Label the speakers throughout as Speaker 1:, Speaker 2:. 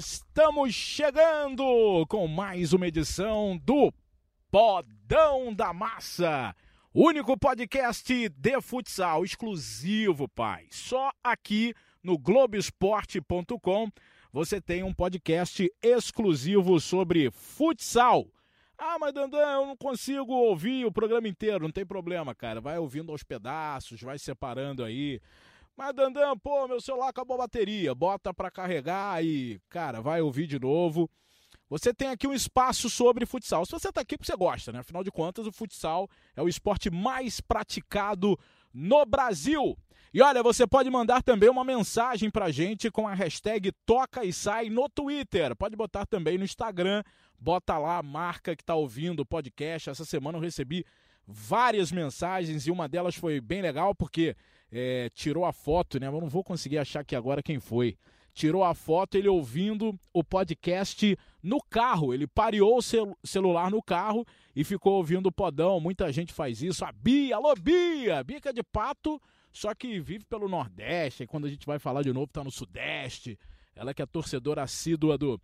Speaker 1: Estamos chegando com mais uma edição do Podão da Massa. Único podcast de futsal exclusivo, pai. Só aqui no Globoesporte.com você tem um podcast exclusivo sobre futsal. Ah, mas Dandan, eu não consigo ouvir o programa inteiro. Não tem problema, cara. Vai ouvindo aos pedaços, vai separando aí. Mas Dandan, pô, meu celular acabou a bateria. Bota para carregar e, cara, vai ouvir de novo. Você tem aqui um espaço sobre futsal. Se você tá aqui, porque você gosta, né? Afinal de contas, o futsal é o esporte mais praticado no Brasil. E olha, você pode mandar também uma mensagem pra gente com a hashtag Toca e Sai no Twitter. Pode botar também no Instagram. Bota lá a marca que tá ouvindo o podcast. Essa semana eu recebi várias mensagens e uma delas foi bem legal porque é, tirou a foto, né? Eu não vou conseguir achar aqui agora quem foi. Tirou a foto ele ouvindo o podcast no carro. Ele pareou o cel celular no carro e ficou ouvindo o podão. Muita gente faz isso. A Bia, alô Bia! Bica de pato, só que vive pelo Nordeste. E quando a gente vai falar de novo, tá no Sudeste. Ela que é torcedora assídua do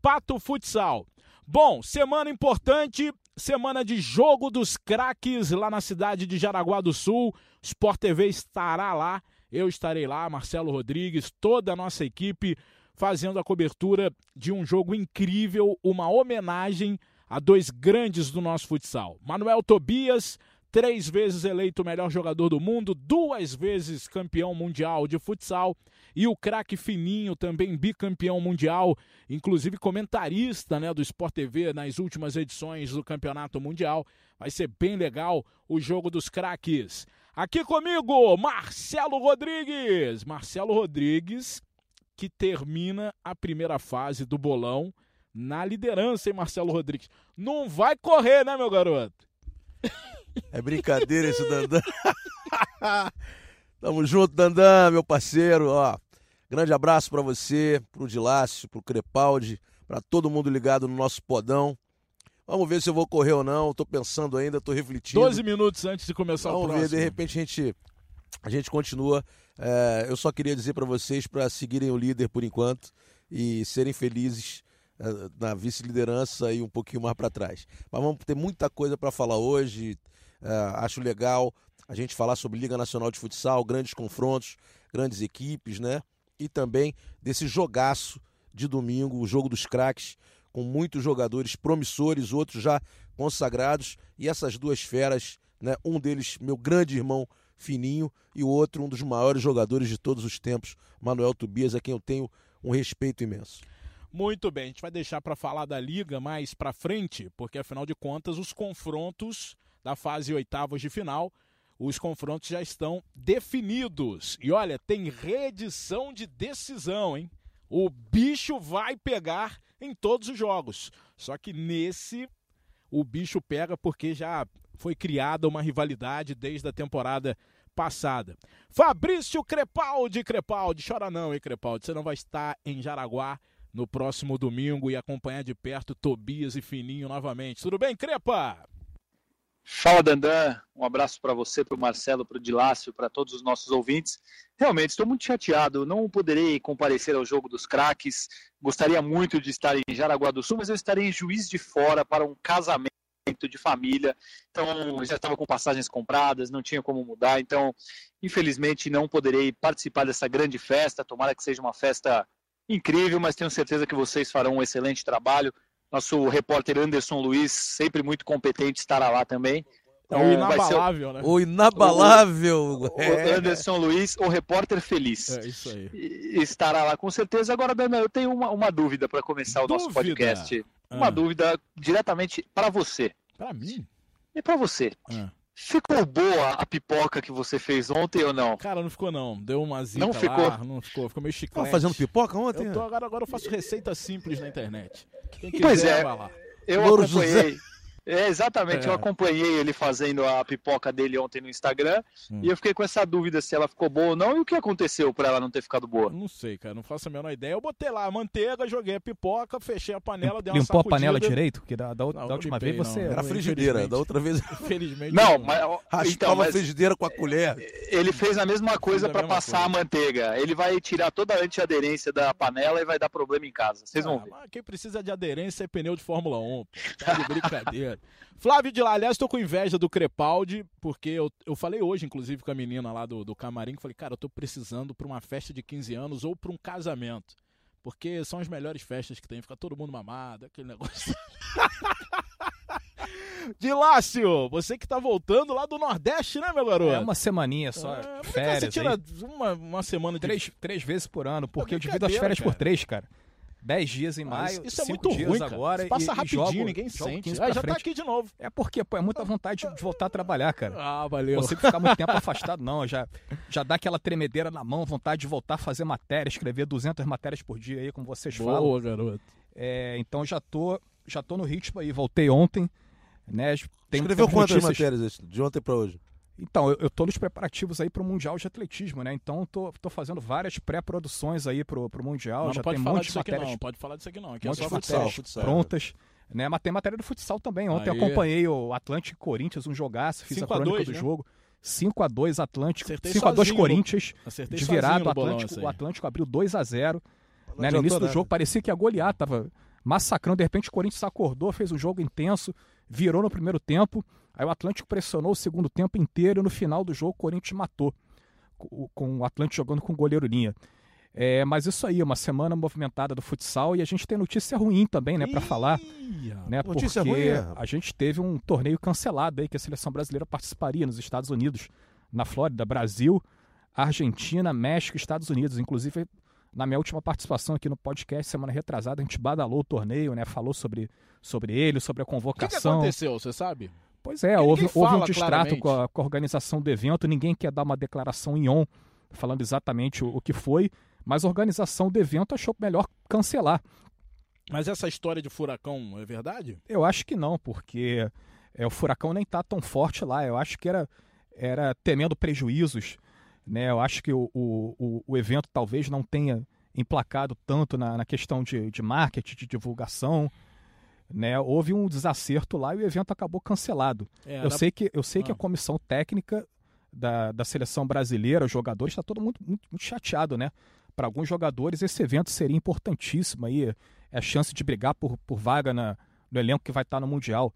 Speaker 1: Pato Futsal. Bom, semana importante, semana de jogo dos craques lá na cidade de Jaraguá do Sul. Sport TV estará lá, eu estarei lá, Marcelo Rodrigues, toda a nossa equipe fazendo a cobertura de um jogo incrível, uma homenagem a dois grandes do nosso futsal. Manuel Tobias, três vezes eleito o melhor jogador do mundo, duas vezes campeão mundial de futsal, e o craque Fininho, também bicampeão mundial, inclusive comentarista né, do Sport TV nas últimas edições do Campeonato Mundial. Vai ser bem legal o jogo dos craques. Aqui comigo, Marcelo Rodrigues. Marcelo Rodrigues, que termina a primeira fase do bolão na liderança, hein, Marcelo Rodrigues? Não vai correr, né, meu garoto?
Speaker 2: É brincadeira esse Dandan. Tamo junto, Dandan, meu parceiro. Ó, grande abraço para você, pro Dilácio, pro Crepaldi, para todo mundo ligado no nosso podão. Vamos ver se eu vou correr ou não. Tô pensando ainda, tô refletindo.
Speaker 1: 12 minutos antes de começar
Speaker 2: Vamos
Speaker 1: o próximo.
Speaker 2: ver, de repente a gente, a gente continua. É, eu só queria dizer para vocês para seguirem o líder por enquanto e serem felizes é, na vice-liderança e um pouquinho mais para trás. Mas vamos ter muita coisa para falar hoje. É, acho legal a gente falar sobre Liga Nacional de Futsal, grandes confrontos, grandes equipes, né? E também desse jogaço de domingo, o jogo dos craques, com muitos jogadores promissores, outros já consagrados, e essas duas feras, né? Um deles, meu grande irmão Fininho, e o outro, um dos maiores jogadores de todos os tempos, Manuel Tobias, a quem eu tenho um respeito imenso.
Speaker 1: Muito bem, a gente vai deixar para falar da liga mais para frente, porque afinal de contas os confrontos da fase oitavas de final, os confrontos já estão definidos. E olha, tem reedição de decisão, hein? O bicho vai pegar em todos os jogos. Só que nesse o bicho pega porque já foi criada uma rivalidade desde a temporada passada. Fabrício Crepaldi, Crepaldi, chora não, hein, Crepaldi? Você não vai estar em Jaraguá no próximo domingo e acompanhar de perto Tobias e Fininho novamente. Tudo bem, Crepa?
Speaker 3: Fala, Dandan. Um abraço para você, para o Marcelo, para o Dilácio, para todos os nossos ouvintes. Realmente, estou muito chateado. Não poderei comparecer ao jogo dos craques. Gostaria muito de estar em Jaraguá do Sul, mas eu estarei em Juiz de Fora para um casamento de família. Então, já estava com passagens compradas, não tinha como mudar. Então, infelizmente, não poderei participar dessa grande festa. Tomara que seja uma festa incrível, mas tenho certeza que vocês farão um excelente trabalho. Nosso repórter Anderson Luiz, sempre muito competente, estará lá também.
Speaker 1: Então, o inabalável,
Speaker 2: o,
Speaker 1: né?
Speaker 2: O inabalável.
Speaker 3: O, é. Anderson Luiz, o repórter feliz.
Speaker 1: É isso aí.
Speaker 3: Estará lá com certeza. Agora, Dana, eu tenho uma, uma dúvida para começar dúvida? o nosso podcast. Uma ah. dúvida diretamente para você.
Speaker 1: Para mim?
Speaker 3: E para você.
Speaker 1: Ah.
Speaker 3: Ficou boa a pipoca que você fez ontem ou não?
Speaker 1: Cara, não ficou não. Deu uma zica
Speaker 3: Não ficou?
Speaker 1: Lá, não ficou. Ficou meio chiclete.
Speaker 2: Tava fazendo pipoca ontem?
Speaker 1: Eu tô, agora, agora eu faço receita simples na internet. Quem quiser,
Speaker 3: pois é.
Speaker 1: vai lá.
Speaker 3: Eu
Speaker 2: Louro
Speaker 3: acompanhei. É, exatamente,
Speaker 1: É.
Speaker 3: eu acompanhei ele fazendo a pipoca dele ontem no Instagram
Speaker 1: Hum.
Speaker 3: e eu fiquei com essa dúvida se ela ficou boa ou não e o que aconteceu pra ela não ter ficado boa.
Speaker 1: Não sei, cara, não faço a menor ideia. Eu botei lá a manteiga, joguei a pipoca, fechei a panela, dei uma
Speaker 4: Limpou a
Speaker 1: sacudida.
Speaker 4: panela direito? Porque da, da,
Speaker 1: Não,
Speaker 4: da
Speaker 1: não
Speaker 4: última
Speaker 1: limpei,
Speaker 4: vez você.
Speaker 1: não.
Speaker 2: Era frigideira. Da outra vez
Speaker 1: Infelizmente.
Speaker 3: Não, mas
Speaker 2: raspava
Speaker 3: então,
Speaker 2: a
Speaker 3: mas
Speaker 2: frigideira com a colher.
Speaker 3: ele fez a mesma coisa
Speaker 1: a
Speaker 3: pra
Speaker 1: mesma
Speaker 3: passar a
Speaker 1: coisa.
Speaker 3: manteiga. Ele vai tirar toda a antiaderência da panela e vai dar problema em casa. Vocês vão
Speaker 1: Ah,
Speaker 3: ver.
Speaker 1: mas quem precisa de aderência é pneu de Fórmula 1. Pô. Tá de brincadeira. Flávio de lá, aliás, tô com inveja do Crepaldi, porque eu, eu falei hoje, inclusive, com a menina lá do, do camarim, que falei, cara, eu tô precisando pra uma festa de 15 anos ou pra um casamento. Porque são as melhores festas que tem, fica todo mundo mamado, aquele negócio. Dilácio, você que tá voltando lá do Nordeste, né, meu garoto?
Speaker 4: É uma semaninha só,
Speaker 1: É, por que
Speaker 4: férias.
Speaker 1: Você
Speaker 4: aí.
Speaker 1: tira uma, uma semana de
Speaker 4: Três, três vezes por ano, porque eu divido as férias por
Speaker 1: cara.
Speaker 4: três, cara. Dez dias em
Speaker 1: Ah,
Speaker 4: maio,
Speaker 1: isso, isso é
Speaker 4: cinco
Speaker 1: muito
Speaker 4: dias
Speaker 1: ruim, cara.
Speaker 4: agora.
Speaker 1: Isso passa
Speaker 4: e, e
Speaker 1: rapidinho,
Speaker 4: jogo-
Speaker 1: ninguém
Speaker 4: jogo
Speaker 1: sente.
Speaker 4: 15
Speaker 1: Ah, já tá
Speaker 4: frente.
Speaker 1: aqui de novo.
Speaker 4: É porque, pô, é muita vontade de voltar a trabalhar, cara.
Speaker 1: Ah,
Speaker 4: Não
Speaker 1: valeu.
Speaker 4: consigo ficar muito tempo afastado, não. Já, já dá aquela tremedeira na mão, vontade de voltar a fazer matéria, escrever 200 matérias por dia aí, como vocês falam.
Speaker 1: Boa, garoto.
Speaker 4: É, então já tô, já tô no ritmo aí. Voltei ontem, né? Tem,
Speaker 2: Escreveu
Speaker 4: temos
Speaker 2: quantas
Speaker 4: notícias-
Speaker 2: matérias de ontem pra hoje?
Speaker 4: Então, eu, eu tô nos preparativos aí pro Mundial de Atletismo, né? Então, tô, tô fazendo várias pré-produções aí pro, pro Mundial. Já
Speaker 1: não
Speaker 4: tem de
Speaker 1: disso aqui
Speaker 4: matérias
Speaker 1: não, pode falar disso aqui não. Aqui é só
Speaker 2: futsal,
Speaker 4: matérias
Speaker 2: futsal.
Speaker 4: prontas. Né? Mas tem matéria do futsal também. Ontem eu
Speaker 1: Aê.
Speaker 4: acompanhei o Atlântico e Corinthians, um jogaço, fiz
Speaker 1: 5
Speaker 4: a
Speaker 1: a
Speaker 4: crônica
Speaker 1: 2,
Speaker 4: do
Speaker 1: né?
Speaker 4: jogo. 5x2 Atlântico,
Speaker 1: Acertei
Speaker 4: 5x2
Speaker 1: sozinho no-
Speaker 4: Corinthians,
Speaker 1: Acertei
Speaker 4: de virado, o Atlântico,
Speaker 1: aí.
Speaker 4: o Atlântico abriu 2x0.
Speaker 2: Não
Speaker 4: Né? No início do
Speaker 2: nada.
Speaker 4: jogo parecia que ia golear, tava massacrando. De repente o Corinthians acordou, fez um jogo intenso, virou no primeiro tempo. Aí o Atlântico pressionou o segundo tempo inteiro e no final do jogo o Corinthians matou. Com, o Atlântico jogando com o goleiro linha. É, mas isso aí, uma semana movimentada do futsal e a gente tem notícia ruim também, né, para falar, né?
Speaker 2: Notícia
Speaker 4: porque
Speaker 2: ruim, é.
Speaker 4: a gente teve um torneio cancelado aí que a seleção brasileira participaria nos Estados Unidos, na Flórida, Brasil, Argentina, México, e Estados Unidos. Inclusive, na minha última participação aqui no podcast semana retrasada, a gente badalou o torneio, né? Falou sobre, sobre ele, sobre a
Speaker 1: O que, que
Speaker 4: convocação.
Speaker 1: aconteceu, você sabe?
Speaker 4: Pois é, houve,
Speaker 1: ninguém
Speaker 4: houve um
Speaker 1: fala
Speaker 4: distrato com a, com a organização do evento, ninguém quer dar uma declaração em on, falando exatamente o, o que foi, mas a organização do evento achou melhor cancelar.
Speaker 1: Mas essa história de furacão é verdade?
Speaker 4: Eu acho que não, porque é, o furacão nem tá tão forte lá. Eu acho que era, era temendo prejuízos. Né? Eu acho que o, o, o- o evento talvez não tenha emplacado tanto na, na questão de, de marketing, de divulgação. Né? Houve um desacerto lá e o evento acabou cancelado.
Speaker 1: É,
Speaker 4: Eu
Speaker 1: na-
Speaker 4: sei que, eu sei que
Speaker 1: Ah.
Speaker 4: a comissão técnica da, da seleção brasileira, os jogadores, está todo mundo muito, muito chateado, né? Para alguns jogadores, esse evento seria importantíssimo aí, é a chance de brigar por, por vaga na, no elenco que vai estar no Mundial.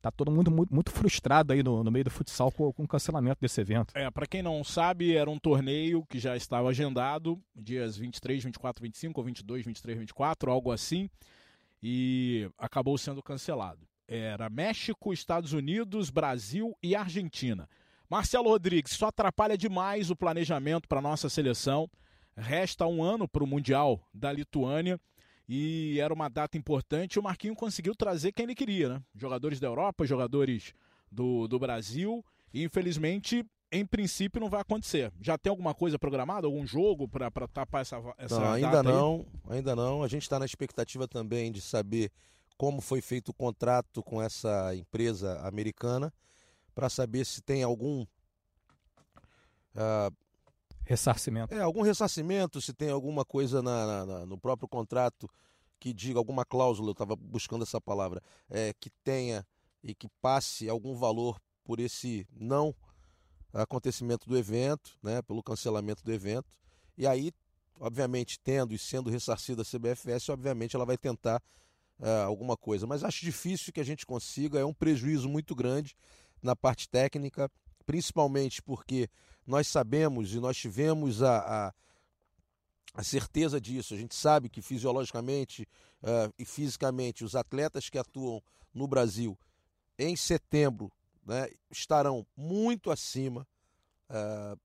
Speaker 4: Tá todo mundo muito, muito frustrado aí no, no meio do futsal com, com o cancelamento desse evento.
Speaker 1: É, pra quem não sabe, era um torneio que já estava agendado, dias 23, 24, 25, ou 22, 23, 24, algo assim, e acabou sendo cancelado. Era México, Estados Unidos, Brasil e Argentina. Marcelo Rodrigues, isso atrapalha demais o planejamento para nossa seleção. Resta um ano para o Mundial da Lituânia e era uma data importante. O Marquinho conseguiu trazer quem ele queria, né? Jogadores da Europa, jogadores do, do Brasil. E infelizmente, em princípio, não vai acontecer. Já tem alguma coisa programada? Algum jogo para tapar essa, essa
Speaker 2: Não, ainda
Speaker 1: data aí?
Speaker 2: não, ainda não. A gente está na expectativa também de saber como foi feito o contrato com essa empresa americana para saber se tem algum ah,
Speaker 4: Ressarcimento.
Speaker 2: é, algum ressarcimento, se tem alguma coisa na- na- na- no próprio contrato que diga alguma cláusula, eu estava buscando essa palavra, é, que tenha e que passe algum valor por esse não acontecimento do evento, né, pelo cancelamento do evento. E aí, obviamente, tendo e sendo ressarcida a CBFS, obviamente ela vai tentar ah, alguma coisa. Mas acho difícil que a gente consiga, é um prejuízo muito grande na parte técnica, principalmente porque nós sabemos e nós tivemos a, a, a certeza disso. A gente sabe que fisiologicamente ah, e fisicamente os atletas que atuam no Brasil em setembro né, estarão muito acima, ah,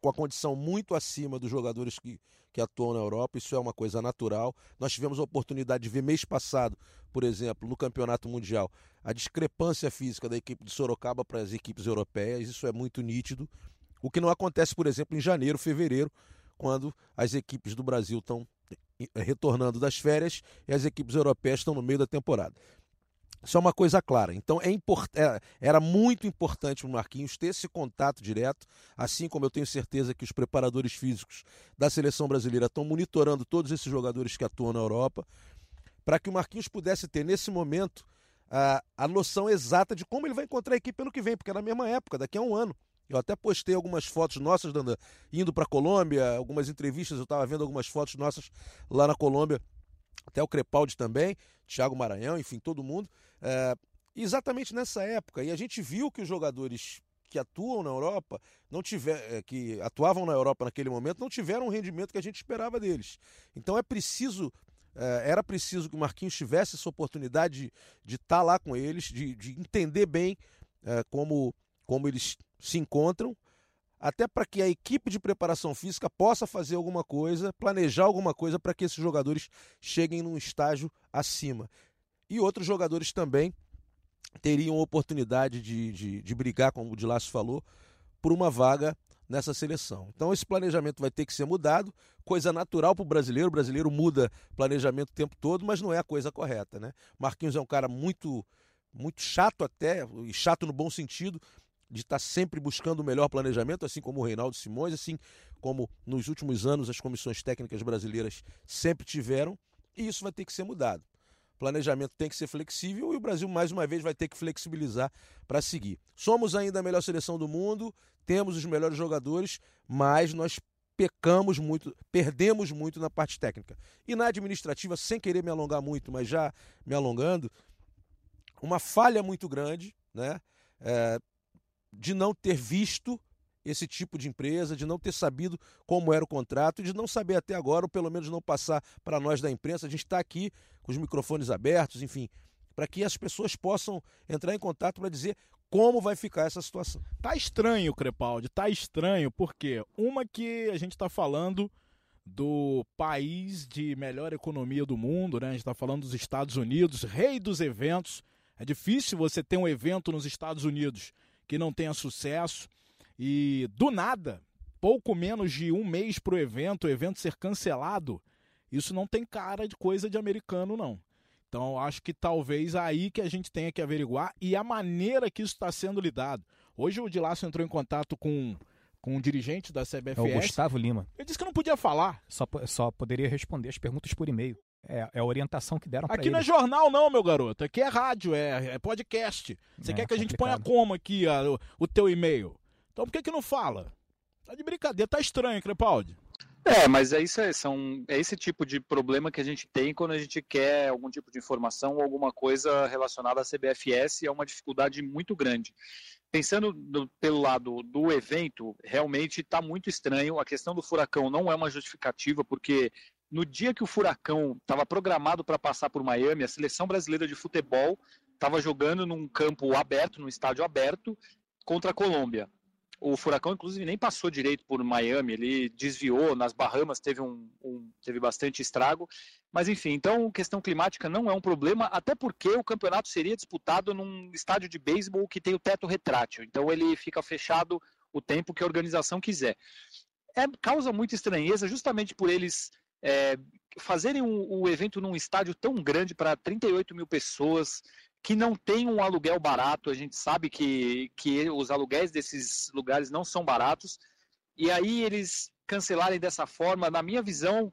Speaker 2: com a condição muito acima dos jogadores que, que atuam na Europa. Isso é uma coisa natural. Nós tivemos a oportunidade de ver mês passado, por exemplo, no Campeonato Mundial, a discrepância física da equipe de Sorocaba para as equipes europeias. Isso é muito nítido. O que não acontece, por exemplo, em janeiro, fevereiro, quando as equipes do Brasil estão retornando das férias e as equipes europeias estão no meio da temporada. Isso é uma coisa clara. Então é import... É, era muito importante para o Marquinhos ter esse contato direto, assim como eu tenho certeza que os preparadores físicos da seleção brasileira estão monitorando todos esses jogadores que atuam na Europa, para que o Marquinhos pudesse ter nesse momento a, a noção exata de como ele vai encontrar a equipe ano que vem, porque é na mesma época, daqui a um ano. Eu até postei algumas fotos nossas indo para a Colômbia, algumas entrevistas, eu estava vendo algumas fotos nossas lá na Colômbia, até o Crepaldi também, Thiago Maranhão, enfim, todo mundo. É, exatamente nessa época. E a gente viu que os jogadores que atuam na Europa, não tiver, é, que atuavam na Europa naquele momento, não tiveram o rendimento que a gente esperava deles. Então é preciso é, era preciso que o Marquinhos tivesse essa oportunidade de estar tá lá com eles, de, de entender bem é, como, como eles se encontram, até para que a equipe de preparação física possa fazer alguma coisa, planejar alguma coisa para que esses jogadores cheguem num estágio acima e outros jogadores também teriam oportunidade de, de, de brigar, como o Dilácio falou, por uma vaga nessa seleção. Então esse planejamento vai ter que ser mudado, coisa natural para o brasileiro, o brasileiro muda planejamento o tempo todo, mas não é a coisa correta, né? Marquinhos é um cara muito muito chato até, e chato no bom sentido, de estar tá sempre buscando o melhor planejamento, assim como o Reinaldo Simões, assim como nos últimos anos as comissões técnicas brasileiras sempre tiveram, e isso vai ter que ser mudado planejamento tem que ser flexível e o Brasil, mais uma vez, vai ter que flexibilizar para seguir. Somos ainda a melhor seleção do mundo, temos os melhores jogadores, mas nós pecamos muito, perdemos muito na parte técnica. E na administrativa, sem querer me alongar muito, mas já me alongando, uma falha muito grande né, é, de não ter visto esse tipo de empresa, de não ter sabido como era o contrato, de não saber até agora, ou pelo menos não passar para nós da imprensa. A gente está aqui os microfones abertos, enfim, para que as pessoas possam entrar em contato para dizer como vai ficar essa situação.
Speaker 1: Tá estranho, Crepaldi, tá estranho, porque uma que a gente está falando do país de melhor economia do mundo, né? A gente está falando dos Estados Unidos, rei dos eventos. É difícil você ter um evento nos Estados Unidos que não tenha sucesso. E do nada, pouco menos de um mês para o evento, o evento ser cancelado, isso não tem cara de coisa de americano, não. Então, acho que talvez aí que a gente tenha que averiguar e a maneira que isso está sendo lidado. Hoje o Dilácio entrou em contato com, com um dirigente da CBFS. É
Speaker 4: o Gustavo Lima.
Speaker 1: Ele disse que não podia falar.
Speaker 4: Só, só poderia responder as perguntas por e-mail. É, é a orientação que deram para
Speaker 1: Aqui não é jornal, não, meu garoto. Aqui é rádio, é, é podcast. Você é, quer que a gente ponha como aqui a, o, o teu e-mail? Então por que que não fala? Tá de brincadeira, tá estranho, Crepaldi.
Speaker 3: É, mas é, isso, é, são, é esse tipo de problema que a gente tem quando a gente quer algum tipo de informação ou alguma coisa relacionada à CBFS, é uma dificuldade muito grande. Pensando do, pelo lado do evento, realmente está muito estranho. A questão do furacão não é uma justificativa, porque no dia que o furacão estava programado para passar por Miami, a seleção brasileira de futebol estava jogando num campo aberto, num estádio aberto, contra a Colômbia. O furacão, inclusive, nem passou direito por Miami, ele desviou, nas Bahamas teve, um, um, teve bastante estrago. Mas, enfim, então, questão climática não é um problema, até porque o campeonato seria disputado num estádio de beisebol que tem o teto retrátil. Então, ele fica fechado o tempo que a organização quiser. É, causa muita estranheza, justamente por eles é, fazerem o, o evento num estádio tão grande para 38 mil pessoas, que não tem um aluguel barato. A gente sabe que, que os aluguéis desses lugares não são baratos. E aí eles cancelarem dessa forma, na minha visão,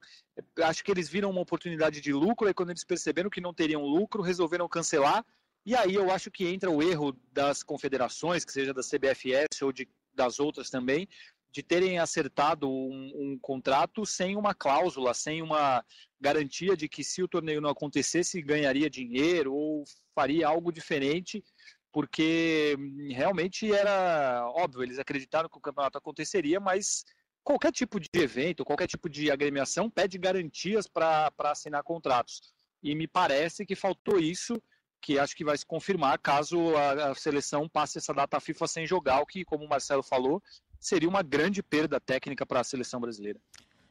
Speaker 3: acho que eles viram uma oportunidade de lucro, e quando eles perceberam que não teriam lucro, resolveram cancelar. E aí eu acho que entra o erro das confederações, que seja da CBFS ou de, das outras também, de terem acertado um, um, contrato sem uma cláusula, sem uma garantia de que se o torneio não acontecesse ganharia dinheiro ou faria algo diferente, porque hum, realmente era óbvio, eles acreditaram que o campeonato aconteceria, mas qualquer tipo de evento, qualquer tipo de agremiação pede garantias para assinar contratos. E me parece que faltou isso, que acho que vai se confirmar caso a, seleção passe essa data FIFA sem jogar, o que, como o Marcelo falou, seria uma grande perda técnica para a seleção brasileira.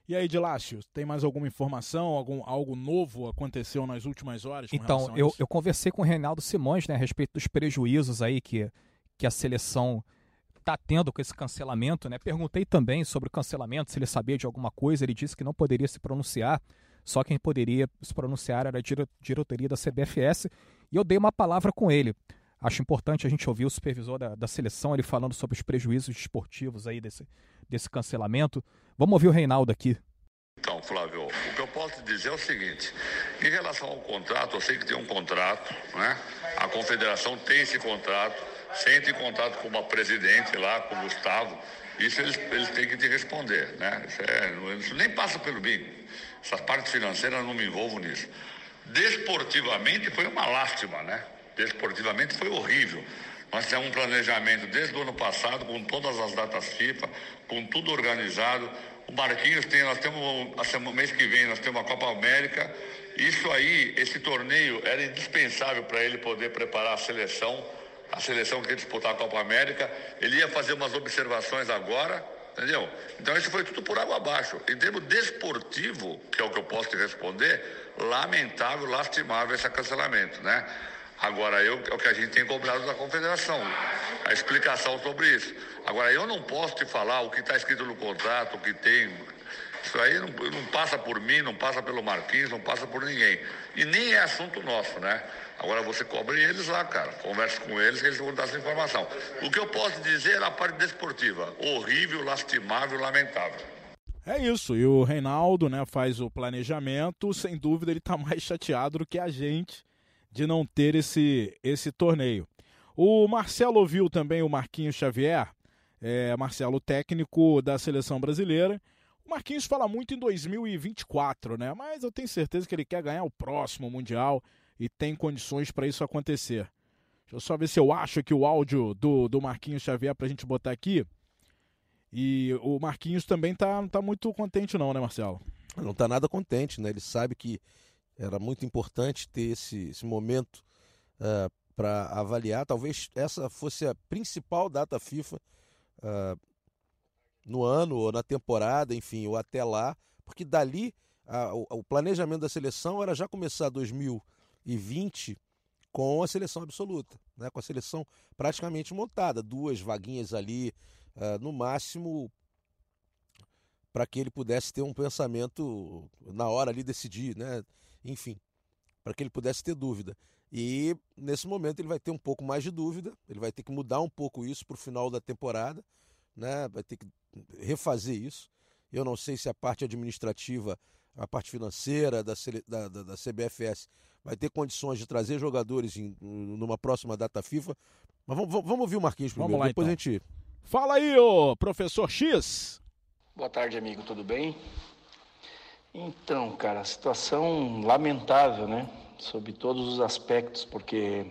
Speaker 1: E aí, Dilácio, tem mais alguma informação? Algum, algo novo aconteceu nas últimas horas?
Speaker 4: então, eu, eu conversei com o Reinaldo Simões né, a respeito dos prejuízos aí que, que a seleção está tendo com esse cancelamento. Né? Perguntei também sobre o cancelamento, se ele sabia de alguma coisa. Ele disse que não poderia se pronunciar, só quem poderia se pronunciar era a diretoria da CBFS. E E eu dei uma palavra com ele. Acho importante a gente ouvir o supervisor da, da seleção ele falando sobre os prejuízos esportivos aí desse, desse cancelamento. Vamos ouvir o Reinaldo aqui.
Speaker 5: Então, Flávio, o que eu posso dizer é o seguinte: em relação ao contrato, eu sei que tem um contrato, né? A confederação tem esse contrato, sente em contato com uma presidente lá, com o Gustavo. Isso eles, eles têm que te responder, né? Isso, é, isso nem passa pelo mim. Essa parte financeira eu não me envolvo nisso. Desportivamente foi uma lástima, né? Desportivamente foi horrível. Nós temos um planejamento desde o ano passado, com todas as datas FIFA, com tudo organizado. O Marquinhos tem, nós temos, o mês que vem, nós temos a Copa América. Isso aí, esse torneio era indispensável para ele poder preparar a seleção, a seleção que ia disputar a Copa América. Ele ia fazer umas observações agora, entendeu? Então isso foi tudo por água abaixo. Em termos desportivo, que é o que eu posso te responder, lamentável, lastimável esse cancelamento, né? Agora, eu, é o que a gente tem cobrado da confederação, a explicação sobre isso. Agora, eu não posso te falar o que está escrito no contrato, o que tem. Isso aí não, não, passa por mim, não passa pelo Marquinhos, não passa por ninguém. E nem é assunto nosso, né? Agora você cobre eles lá, cara. Converse com eles que eles vão dar essa informação. O que eu posso dizer é a parte desportiva. Horrível, lastimável, lamentável.
Speaker 1: É isso, e o Reinaldo né, faz o planejamento, sem dúvida ele está mais chateado do que a gente de não ter esse, esse torneio. O Marcelo ouviu também o Marquinhos Xavier, é, Marcelo, técnico da seleção brasileira. O Marquinhos fala muito em 2024, né? Mas eu tenho certeza que ele quer ganhar o próximo Mundial e tem condições para isso acontecer. Deixa eu só ver se eu acho aqui o áudio do, do Marquinhos Xavier para a gente botar aqui. E o Marquinhos também tá, tá muito contente, não, né, Marcelo?
Speaker 2: Não tá nada contente, né? Ele sabe que era muito importante ter esse, esse momento uh, para avaliar. Talvez essa fosse a principal data FIFA uh, no ano ou na temporada, enfim, ou até lá, porque dali a, o, o, planejamento da seleção era já começar 2020 com a seleção absoluta, né? com a seleção praticamente montada, duas vaguinhas ali uh, no máximo para que ele pudesse ter um pensamento na hora ali decidir, né? Enfim, para que ele pudesse ter dúvida. E nesse momento ele vai ter um pouco mais de dúvida, ele vai ter que mudar um pouco isso para o final da temporada, né? Vai ter que refazer isso. Eu não sei se a parte administrativa, a parte financeira da, da, da, da CBFS vai ter condições de trazer jogadores em, numa próxima data FIFA. Mas vamos, vamos ouvir o Marquinhos primeiro, vamos lá, depois então. a gente
Speaker 1: Fala aí, ô professor X.
Speaker 6: Boa tarde, amigo, tudo bem? Então, cara, situação lamentável, né? Sob todos os aspectos, porque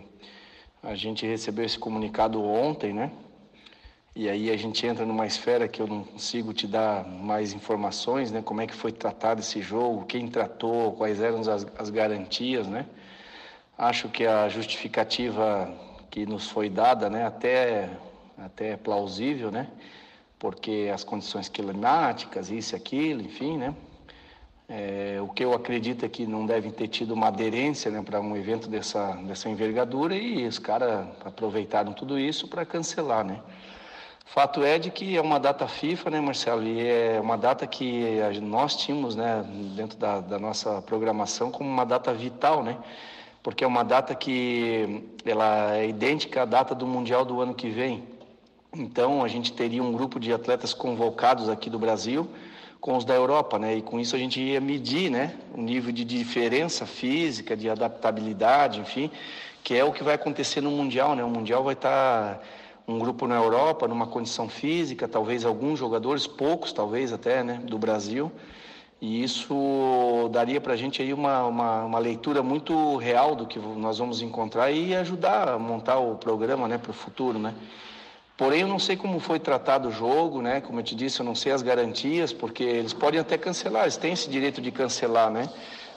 Speaker 6: a gente recebeu esse comunicado ontem, né? E aí a gente entra numa esfera que eu não consigo te dar mais informações, né? Como é que foi tratado esse jogo, quem tratou, quais eram as, as garantias, né? Acho que a justificativa que nos foi dada, né? Até até plausível, né? Porque as condições climáticas, isso e aquilo, enfim, né? É, o que eu acredito é que não devem ter tido uma aderência né, para um evento dessa, dessa envergadura e os caras aproveitaram tudo isso para cancelar, né? Fato é de que é uma data FIFA, né, Marcelo? E é uma data que nós tínhamos, né, dentro da, da nossa programação como uma data vital, né? Porque é uma data que ela é idêntica à data do Mundial do ano que vem. Então, a gente teria um grupo de atletas convocados aqui do Brasil com os da Europa, né? E com isso a gente ia medir, né, o nível de diferença física, de adaptabilidade, enfim, que é o que vai acontecer no mundial, né? O mundial vai estar um grupo na Europa numa condição física, talvez alguns jogadores, poucos talvez até, né, do Brasil. E isso daria para a gente aí uma, uma, uma, leitura muito real do que nós vamos encontrar e ajudar a montar o programa né, para o futuro, né? Porém, eu não sei como foi tratado o jogo, né? Como eu te disse, eu não sei as garantias, porque eles podem até cancelar, eles têm esse direito de cancelar, né?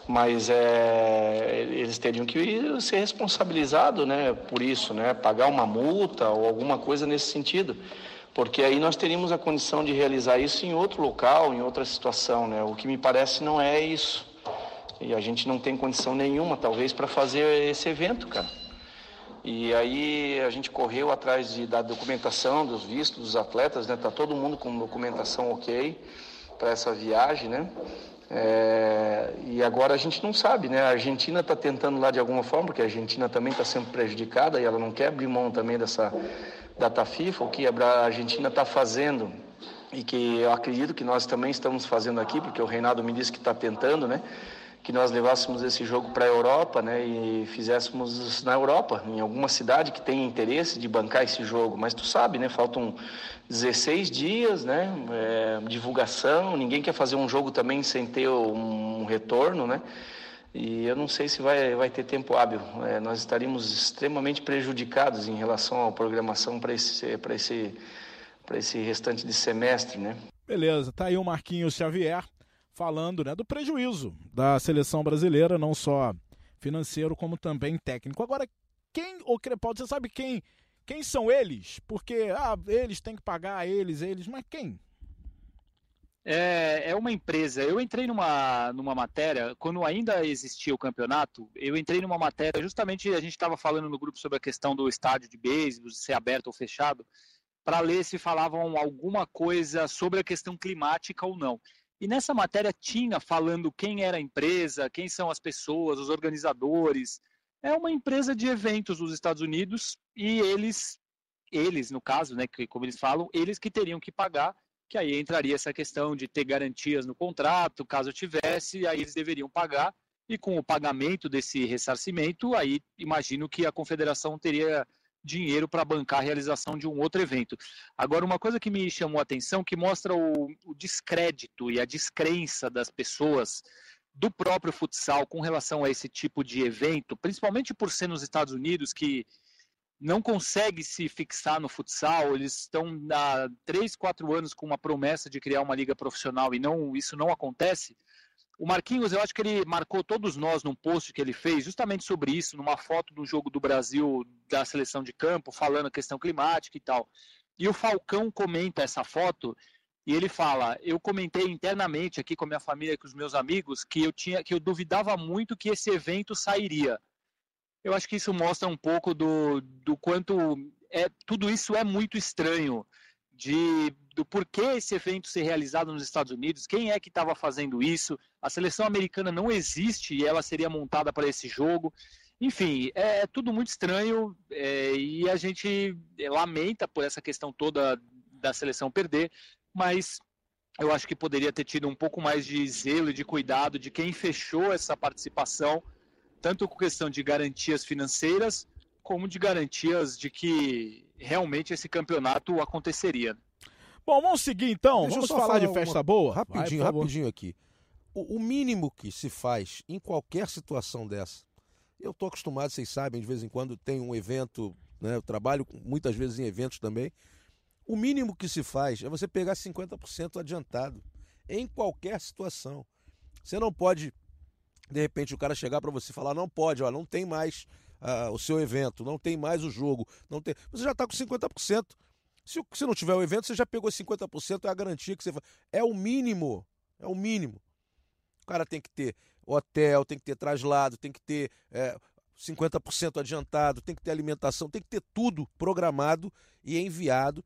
Speaker 6: Mas é, eles teriam que ser responsabilizados, né? Por isso, né? Pagar uma multa ou alguma coisa nesse sentido, porque aí nós teríamos a condição de realizar isso em outro local, em outra situação, né? O que me parece não é isso. E a gente não tem condição nenhuma, talvez, para fazer esse evento, cara. E aí a gente correu atrás de, da documentação, dos vistos dos atletas, né? Tá todo mundo com documentação ok para essa viagem, né? É, e agora a gente não sabe, né? A Argentina está tentando lá de alguma forma, porque a Argentina também está sendo prejudicada e ela não quer abrir mão também dessa data FIFA. O que a Argentina está fazendo e que eu acredito que nós também estamos fazendo aqui, porque o Reinaldo me disse que está tentando, né? Que nós levássemos esse jogo para a Europa, né? E fizéssemos na Europa, em alguma cidade que tenha interesse de bancar esse jogo. Mas tu sabe, né? Faltam 16 dias, né? É, divulgação, ninguém quer fazer um jogo também sem ter um retorno, né? E eu não sei se vai, vai ter tempo hábil. É, nós estaríamos extremamente prejudicados em relação à programação para esse, esse esse restante de semestre, né?
Speaker 1: Beleza, tá aí o Marquinhos Xavier falando, né, do prejuízo da seleção brasileira, não só financeiro como também técnico. Agora, quem, o Crepaldi, você sabe quem, quem são eles? Porque ah, eles têm que pagar eles, eles, mas quem?
Speaker 3: É, é uma empresa. Eu entrei numa, numa matéria, quando ainda existia o campeonato, eu entrei numa matéria, justamente a gente estava falando no grupo sobre a questão do estádio de beisebol, ser aberto ou fechado para ler se falavam alguma coisa sobre a questão climática ou não. E nessa matéria tinha falando quem era a empresa, quem são as pessoas, os organizadores. É uma empresa de eventos dos Estados Unidos e eles, eles no caso, né, que como eles falam, eles que teriam que pagar, que aí entraria essa questão de ter garantias no contrato, caso tivesse, aí eles deveriam pagar. E com o pagamento desse ressarcimento, aí imagino que a confederação teria dinheiro para bancar a realização de um outro evento. Agora, uma coisa que me chamou a atenção, que mostra o, o descrédito e a descrença das pessoas do próprio futsal com relação a esse tipo de evento, principalmente por ser nos Estados Unidos, que não consegue se fixar no futsal, eles estão há três, quatro anos com uma promessa de criar uma liga profissional e não isso não acontece. O Marquinhos, eu acho que ele marcou todos nós num post que ele fez, justamente sobre isso, numa foto do jogo do Brasil da seleção de campo, falando a questão climática e tal. E o Falcão comenta essa foto e ele fala: "Eu comentei internamente aqui com a minha família e com os meus amigos que eu tinha que eu duvidava muito que esse evento sairia". Eu acho que isso mostra um pouco do, do quanto é tudo isso é muito estranho de do porquê esse evento ser realizado nos Estados Unidos, quem é que estava fazendo isso. A seleção americana não existe e ela seria montada para esse jogo. Enfim, é, é tudo muito estranho é, e a gente lamenta por essa questão toda da seleção perder, mas eu acho que poderia ter tido um pouco mais de zelo e de cuidado de quem fechou essa participação, tanto com questão de garantias financeiras, como de garantias de que realmente esse campeonato aconteceria.
Speaker 1: Bom, vamos seguir então. Deixa vamos falar, falar, de festa uma... boa.
Speaker 2: Rapidinho, Vai, rapidinho aqui. O, o, mínimo que se faz em qualquer situação dessa, eu estou acostumado, vocês sabem, de vez em quando tem um evento, né, eu trabalho muitas vezes em eventos também. O mínimo que se faz é você pegar 50% adiantado em qualquer situação. Você não pode, de repente, o cara chegar para você e falar: não pode, ó, não tem mais uh, o seu evento, não tem mais o jogo, não tem. Você já está com 50%. Se, se não tiver o evento, você já pegou 50%, é a garantia que você É o mínimo. É o mínimo. O cara tem que ter hotel, tem que ter traslado, tem que ter é, 50% adiantado, tem que ter alimentação, tem que ter tudo programado e enviado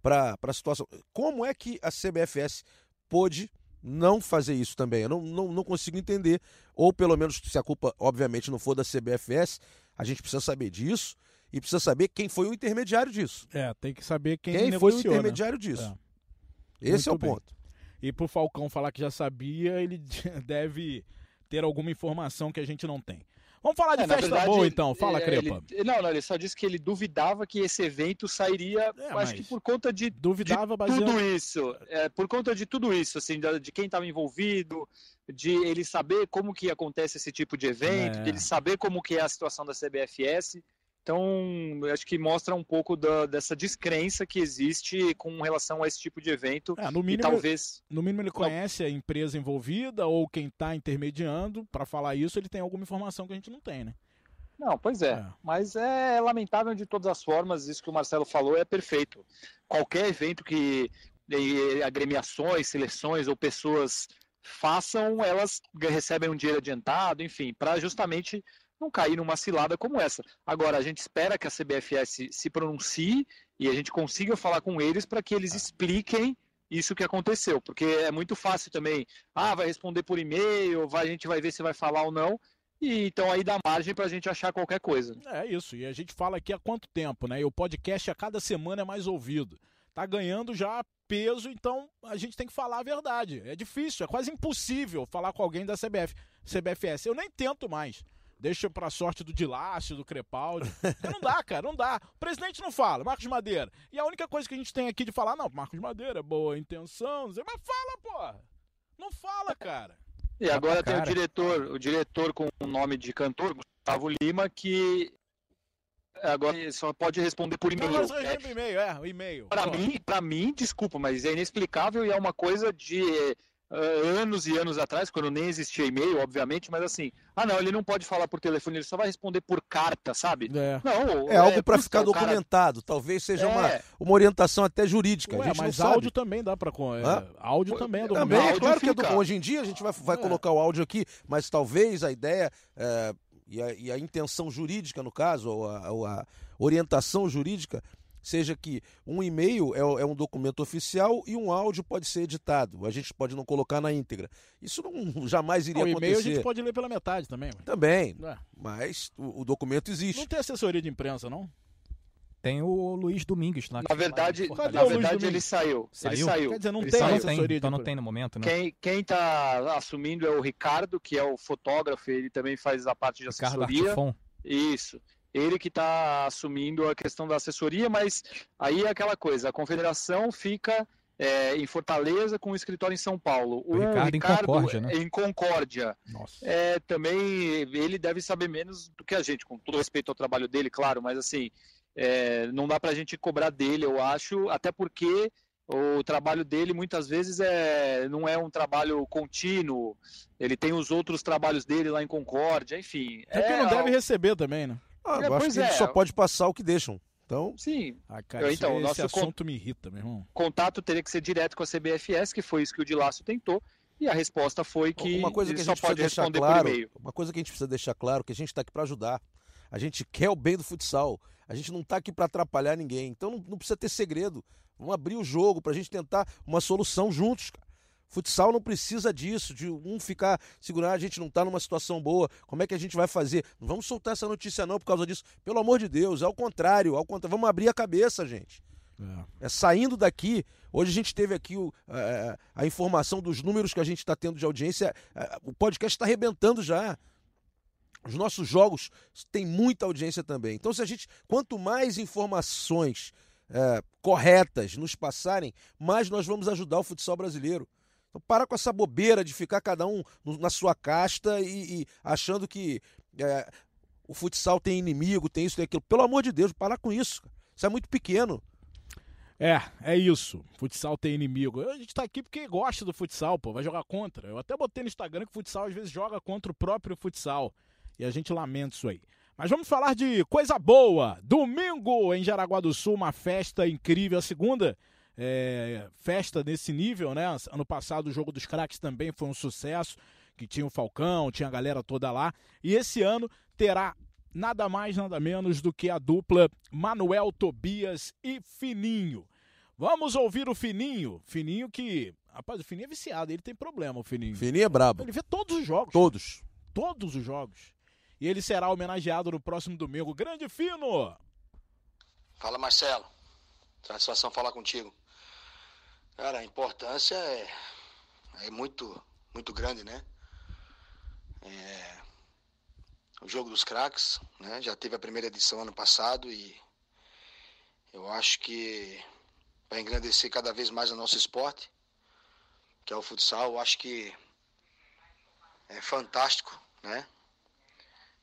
Speaker 2: para a situação. Como é que a CBFS pôde não fazer isso também. Eu não, não, não consigo entender. Ou pelo menos, se a culpa, obviamente, não for da CBFS, a gente precisa saber disso e precisa saber quem foi o intermediário disso.
Speaker 1: É, tem que saber quem,
Speaker 2: quem
Speaker 1: negociou,
Speaker 2: foi o intermediário né? disso. É. Esse Muito é o bem. ponto.
Speaker 1: E pro Falcão falar que já sabia, ele deve ter alguma informação que a gente não tem. Vamos falar de é, festa verdade, boa então, fala, é, Crepa.
Speaker 3: Ele, não, não, ele só disse que ele duvidava que esse evento sairia, é, acho que por conta de, duvidava de tudo isso, é, por conta de tudo isso, assim, de, de quem estava envolvido, de ele saber como que acontece esse tipo de evento, de ele saber como que é a situação da CBFS, então, acho que mostra um pouco da, dessa descrença que existe com relação a esse tipo de evento.
Speaker 1: É, no mínimo, talvez. No mínimo, ele conhece a empresa envolvida ou quem está intermediando. Para falar isso, ele tem alguma informação que a gente não tem, né?
Speaker 3: Não, pois é. é. Mas é lamentável de todas as formas. Isso que o Marcelo falou é perfeito. Qualquer evento que agremiações, seleções ou pessoas façam, elas recebem um dinheiro adiantado, enfim, para justamente não cair numa cilada como essa. Agora, a gente espera que a CBFS se pronuncie e a gente consiga falar com eles para que eles expliquem isso que aconteceu, porque é muito fácil também. Ah, vai responder por e-mail, vai, a gente vai ver se vai falar ou não. E então aí dá margem para a gente achar qualquer coisa.
Speaker 1: É isso. E a gente fala aqui há quanto tempo, né? E o podcast a cada semana é mais ouvido. Tá ganhando já peso, então a gente tem que falar a verdade. É difícil, é quase impossível falar com alguém da CBF, CBFS. Eu nem tento mais. Deixa pra sorte do Dilácio, do Crepaldi. não dá, cara, não dá. O presidente não fala, Marcos Madeira. E a única coisa que a gente tem aqui de falar, não, Marcos Madeira, boa intenção, não sei, mas fala, porra. Não fala, cara.
Speaker 3: E agora tem o diretor, o diretor com o nome de cantor, Gustavo Lima, que agora só pode responder por e-mail.
Speaker 1: Não, é, e-mail, é, o e-mail.
Speaker 3: Para mim, para mim, desculpa, mas é inexplicável e é uma coisa de anos e anos atrás, quando nem existia e-mail, obviamente, mas assim, ah não, ele não pode falar por telefone, ele só vai responder por carta, sabe?
Speaker 2: É, não, é algo é, para ficar documentado, cara... talvez seja uma, é. uma orientação até jurídica. Ué,
Speaker 1: mas áudio também dá para é, áudio também é
Speaker 2: documento. Também, claro que é hoje em dia a gente vai, vai é. colocar o áudio aqui, mas talvez a ideia é, e a, e, a, intenção jurídica, no caso, ou a, ou a orientação jurídica, seja que um e-mail é, é, um documento oficial e um áudio pode ser editado. A gente pode não colocar na íntegra. Isso não jamais iria o acontecer. O e-mail
Speaker 1: a gente pode ler pela metade também.
Speaker 2: Também. É. Mas o, o, documento existe.
Speaker 1: Não tem assessoria de imprensa, não?
Speaker 4: Tem o Luiz Domingues
Speaker 3: lá. Na verdade, na verdade ele saiu.
Speaker 4: saiu.
Speaker 3: Ele saiu.
Speaker 1: Quer dizer, não
Speaker 3: ele
Speaker 1: tem
Speaker 3: saiu.
Speaker 1: assessoria
Speaker 4: Então não tem no momento, né?
Speaker 3: Quem, quem tá assumindo é o Ricardo, que é o fotógrafo, ele também faz a parte de assessoria.
Speaker 4: Ricardo Artifon.
Speaker 3: Isso ele que está assumindo a questão da assessoria, mas aí é aquela coisa, a confederação fica é, em Fortaleza com o escritório em São Paulo.
Speaker 4: O, o Ricardo, Ricardo, em Concórdia, né?
Speaker 3: Em Concórdia. É, também ele deve saber menos do que a gente, com todo respeito ao trabalho dele, claro, mas assim, é, não dá para a gente cobrar dele, eu acho, até porque o trabalho dele muitas vezes é, não é um trabalho contínuo, ele tem os outros trabalhos dele lá em Concórdia, enfim.
Speaker 1: É, é que não deve receber também, né?
Speaker 2: Ah, é, eu acho que é. só pode passar o que deixam. Então,
Speaker 3: sim.
Speaker 1: Ah, cara, então, esse, nosso assunto me irrita, meu irmão.
Speaker 3: Contato teria que ser direto com a CBFS, que foi isso que o Dilácio tentou. E a resposta foi que
Speaker 2: uma coisa que a gente só pode responder claro, por e-mail. Uma coisa que a gente precisa deixar claro que a gente está aqui para ajudar. A gente quer o bem do futsal. A gente não está aqui para atrapalhar ninguém. Então não, não, precisa ter segredo. Vamos abrir o jogo para a gente tentar uma solução juntos. Cara. Futsal não precisa disso, de um ficar segurando, a gente não está numa situação boa, como é que a gente vai fazer? Não vamos soltar essa notícia não por causa disso. Pelo amor de Deus, é o contrário, ao contrário. vamos abrir a cabeça, gente. É. é saindo daqui, hoje a gente teve aqui o, a, a informação dos números que a gente está tendo de audiência, o podcast está arrebentando já. Os nossos jogos têm muita audiência também. Então, se a gente, quanto mais informações é, corretas nos passarem, mais nós vamos ajudar o futsal brasileiro. Então, para com essa bobeira de ficar cada um na sua casta e, e achando que é, o futsal tem inimigo, tem isso, tem aquilo. Pelo amor de Deus, para com isso. Isso é muito pequeno.
Speaker 1: É, é isso. Futsal tem inimigo. A gente tá aqui porque gosta do futsal, pô. Vai jogar contra. Eu até botei no Instagram que o futsal às vezes joga contra o próprio futsal. E a gente lamenta isso aí. Mas vamos falar de coisa boa. Domingo em Jaraguá do Sul, uma festa incrível. A segunda é, festa nesse nível, né? Ano passado o jogo dos craques também foi um sucesso, que tinha o Falcão, tinha a galera toda lá. E esse ano terá nada mais, nada menos do que a dupla Manuel Tobias e Fininho. Vamos ouvir o Fininho. Fininho que. Rapaz, o Fininho é viciado, ele tem problema, o Fininho.
Speaker 2: Fininho é brabo.
Speaker 1: Ele vê todos os jogos.
Speaker 2: Todos.
Speaker 1: Todos os jogos. E ele será homenageado no próximo domingo. Grande Fino!
Speaker 7: Fala, Marcelo. Satisfação falar contigo. Cara, a importância é, é muito, muito grande, né? É, o jogo dos craques, né? Já teve a primeira edição ano passado e eu acho que vai engrandecer cada vez mais o nosso esporte, que é o futsal. Eu acho que é fantástico, né?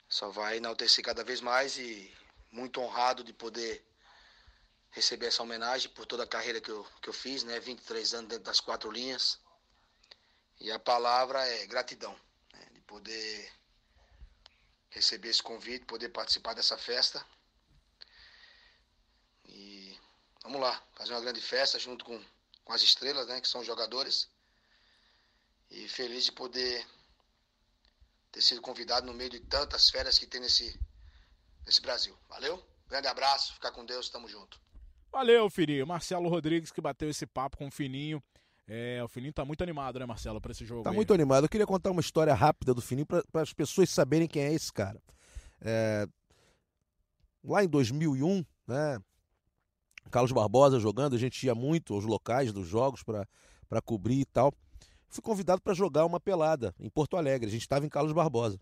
Speaker 7: Só vai enaltecer cada vez mais e muito honrado de poder receber essa homenagem por toda a carreira que eu, que eu fiz, né? 23 anos dentro das quatro linhas. E a palavra é gratidão, né? de poder receber esse convite, poder participar dessa festa. E vamos lá, fazer uma grande festa junto com, com as estrelas, né? Que são os jogadores. E feliz de poder ter sido convidado no meio de tantas férias que tem nesse, nesse Brasil. Valeu? Grande abraço, fica com Deus, tamo junto.
Speaker 1: Valeu, Fininho. Marcelo Rodrigues que bateu esse papo com o Fininho. É, o Fininho tá muito animado, né, Marcelo, para esse jogo.
Speaker 2: Tá
Speaker 1: aí.
Speaker 2: muito animado. Eu queria contar uma história rápida do Fininho para as pessoas saberem quem é esse cara. É, lá em 2001, né, Carlos Barbosa jogando, a gente ia muito aos locais dos jogos para cobrir e tal. Fui convidado para jogar uma pelada em Porto Alegre. A gente estava em Carlos Barbosa.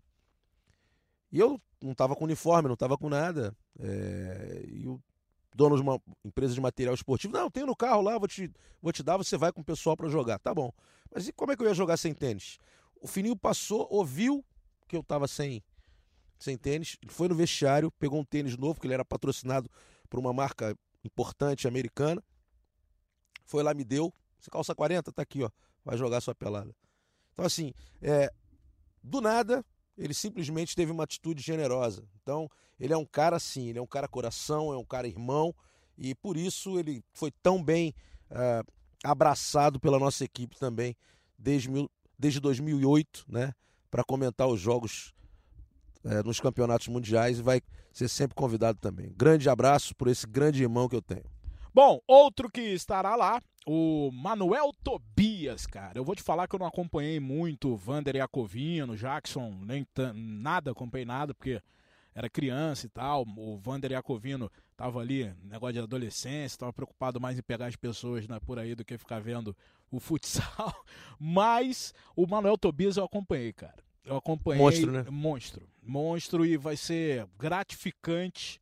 Speaker 2: E eu não estava com uniforme, não estava com nada. É, e o dono de uma empresa de material esportivo, não, tenho no carro lá, vou te, vou te dar, você vai com o pessoal para jogar. Tá bom. Mas e como é que eu ia jogar sem tênis? O Fininho passou, ouviu que eu estava sem, sem tênis, foi no vestiário, pegou um tênis novo, que ele era patrocinado por uma marca importante americana. Foi lá, me deu. Você calça 40? Tá aqui, ó. Vai jogar sua pelada. Então, assim, é, do nada, ele simplesmente teve uma atitude generosa. Então, ele é um cara assim, ele é um cara coração, é um cara irmão, e por isso ele foi tão bem uh, abraçado pela nossa equipe também, desde, mil, desde 2008, né? Para comentar os jogos uh, nos campeonatos mundiais e vai ser sempre convidado também. Grande abraço por esse grande irmão que eu tenho.
Speaker 1: Bom, outro que estará lá, o Manuel Tobias, cara. Eu vou te falar que eu não acompanhei muito o Vander Iacovino, Jackson, nem nada, acompanhei nada, porque era criança e tal. O Vander Iacovino tava ali, negócio de adolescência, tava preocupado mais em pegar as pessoas né, por aí do que ficar vendo o futsal. Mas o Manuel Tobias eu acompanhei, cara. Eu acompanhei.
Speaker 2: Monstro, né?
Speaker 1: Monstro. Monstro e vai ser gratificante,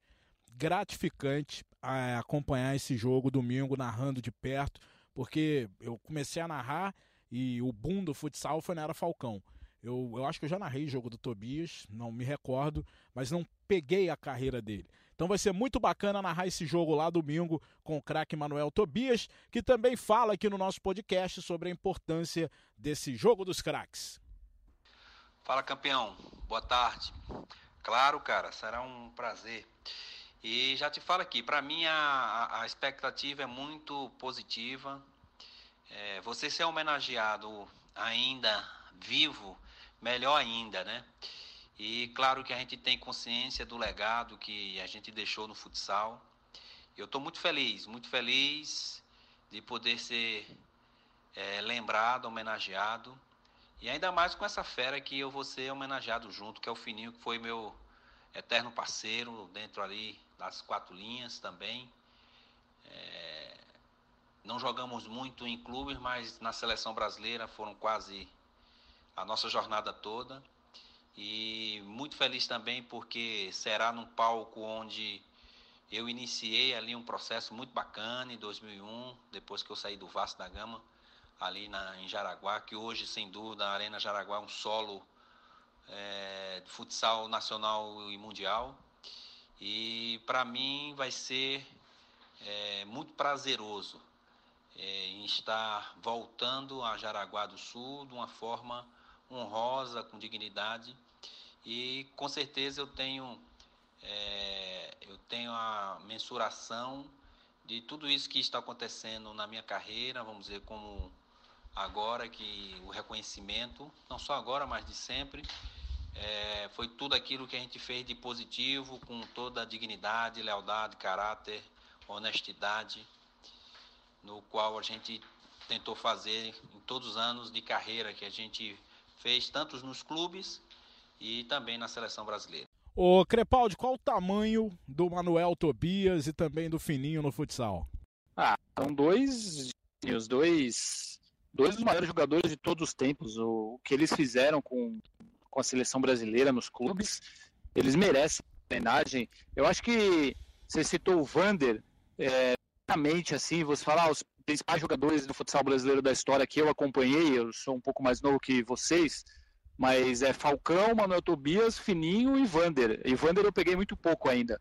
Speaker 1: gratificante a acompanhar esse jogo domingo, narrando de perto, porque eu comecei a narrar e o boom do futsal foi na Era Falcão. Eu, eu acho que eu já narrei jogo do Tobias, não me recordo, mas não peguei a carreira dele. Então vai ser muito bacana narrar esse jogo lá domingo com o craque Manuel Tobias, que também fala aqui no nosso podcast sobre a importância desse jogo dos craques.
Speaker 8: Fala campeão, boa tarde. Claro, cara, será um prazer. E já te falo aqui, para mim a, a expectativa é muito positiva. É, você ser homenageado ainda vivo, melhor ainda, né? E claro que a gente tem consciência do legado que a gente deixou no futsal. Eu estou muito feliz, muito feliz de poder ser é, lembrado, homenageado. E ainda mais com essa fera que eu vou ser homenageado junto, que é o Fininho, que foi meu eterno parceiro dentro ali das quatro linhas também. É, não jogamos muito em clubes, mas na seleção brasileira foram quase a nossa jornada toda. E muito feliz também porque será num palco onde eu iniciei ali um processo muito bacana em 2001, depois que eu saí do Vasco da Gama, ali na, em Jaraguá, que hoje, sem dúvida, a Arena Jaraguá é um solo é, de futsal nacional e mundial. E para mim vai ser é, muito prazeroso é, em estar voltando a Jaraguá do Sul de uma forma honrosa, com dignidade. E com certeza eu tenho, é, eu tenho a mensuração de tudo isso que está acontecendo na minha carreira, vamos dizer, como agora que o reconhecimento, não só agora, mas de sempre, é, foi tudo aquilo que a gente fez de positivo, com toda a dignidade, lealdade, caráter, honestidade, no qual a gente tentou fazer em todos os anos de carreira que a gente fez, tanto nos clubes e também na seleção brasileira.
Speaker 1: Ô Crepaldi, qual o tamanho do Manuel Tobias e também do Fininho no futsal?
Speaker 3: Ah, são dois, os dois, dois dos maiores jogadores de todos os tempos. O, o que eles fizeram com com a seleção brasileira nos clubes, eles merecem homenagem. Eu acho que você citou o Vander, é, assim, você falar ah, os principais jogadores do futsal brasileiro da história que eu acompanhei, eu sou um pouco mais novo que vocês, mas é Falcão, Manuel Tobias, Fininho e Vander. E Vander eu peguei muito pouco ainda.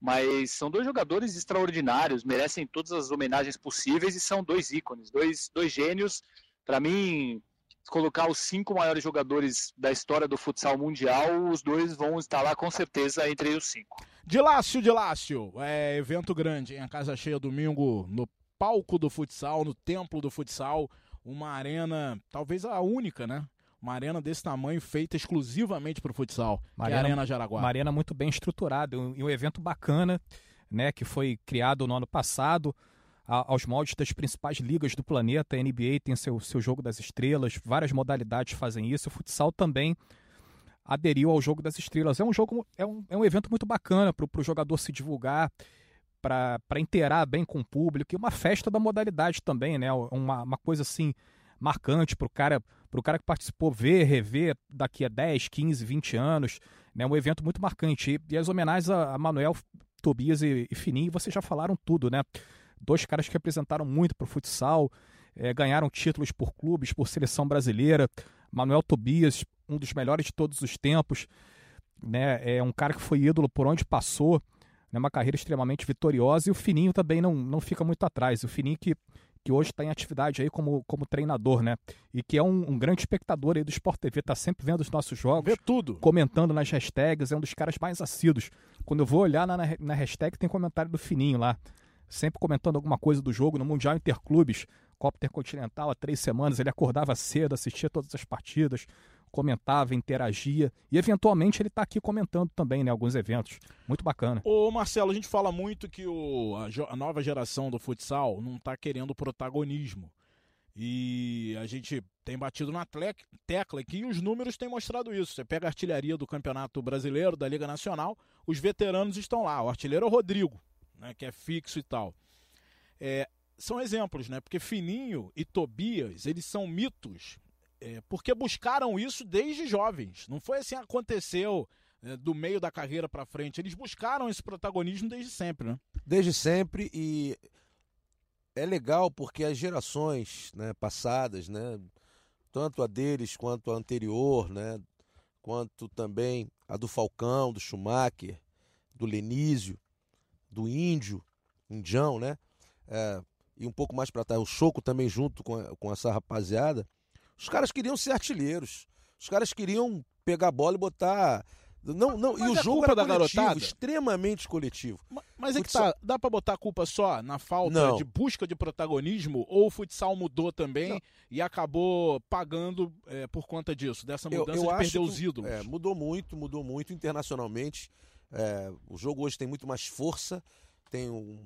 Speaker 3: Mas são dois jogadores extraordinários, merecem todas as homenagens possíveis e são dois ícones, dois, dois gênios. Para mim, colocar os cinco maiores jogadores da história do futsal mundial, os dois vão estar lá com certeza entre os cinco.
Speaker 1: Dilácio, Dilácio, é evento grande, em a casa cheia domingo no palco do futsal, no templo do futsal, uma arena, talvez a única, né? Uma arena desse tamanho feita exclusivamente para o futsal, uma arena,
Speaker 4: é a
Speaker 1: Arena Jaraguá.
Speaker 4: Uma arena muito bem estruturada e um evento bacana. né, que foi criado no ano passado aos moldes das principais ligas do planeta. A NBA tem seu, seu jogo das estrelas, várias modalidades fazem isso. O futsal também aderiu ao jogo das estrelas. É um jogo, é um, é um evento muito bacana para o jogador se divulgar, para inteirar bem com o público, e uma festa da modalidade também, né? Uma, uma coisa assim marcante para o cara, pro cara que participou ver, rever daqui a 10, 15, 20 anos. Né? Um evento muito marcante. E, e as homenagens a, a Manuel, Tobias e, e Fininho, vocês já falaram tudo, né? Dois caras que representaram muito para o futsal, é, ganharam títulos por clubes, por seleção brasileira. Manuel Tobias, um dos melhores de todos os tempos, né? É um cara que foi ídolo por onde passou, né? Uma carreira extremamente vitoriosa e o Fininho também não, não fica muito atrás. O Fininho que, que hoje está em atividade aí como, como treinador, né? E que é um, um grande espectador aí do Sport TV, tá sempre vendo os nossos jogos.
Speaker 1: Vê tudo.
Speaker 4: Comentando nas hashtags, é um dos caras mais assíduos. Quando eu vou olhar na, na hashtag, tem comentário do Fininho lá. Sempre comentando alguma coisa do jogo no Mundial Interclubes, Copa Intercontinental, há três semanas. Ele acordava cedo, assistia todas as partidas, comentava, interagia e eventualmente ele está aqui comentando também, né, alguns eventos. Muito bacana.
Speaker 1: Ô Marcelo, a gente fala muito que o, a, a nova geração do futsal não está querendo protagonismo. E a gente tem batido na tecla aqui e os números têm mostrado isso. Você pega a artilharia do Campeonato Brasileiro, da Liga Nacional, os veteranos estão lá. O artilheiro é o Rodrigo, né, que é fixo e tal. É, são exemplos, né? Porque Fininho e Tobias, eles são mitos é, porque buscaram isso desde jovens. Não foi assim aconteceu é, do meio da carreira para frente. Eles buscaram esse protagonismo desde sempre, né?
Speaker 2: Desde sempre e é legal porque as gerações né, passadas, né, tanto a deles quanto a anterior, né, quanto também a do Falcão, do Schumacher, do Lenísio, do Índio, Indião, né, é, e um pouco mais para trás o Choco também junto com, com essa rapaziada, os caras queriam ser artilheiros. Os caras queriam pegar a bola e botar. Não, não,
Speaker 1: mas
Speaker 2: e o
Speaker 1: é
Speaker 2: jogo era
Speaker 1: da
Speaker 2: coletivo,
Speaker 1: garotada?
Speaker 2: extremamente coletivo.
Speaker 1: Mas, mas é que tá, dá pra botar a culpa só na falta não. de busca de protagonismo ou o futsal mudou também não. e acabou pagando é, por conta disso, dessa mudança eu, eu de perder que, os ídolos?
Speaker 2: É, mudou muito, mudou muito internacionalmente. É, o jogo hoje tem muito mais força, tem um,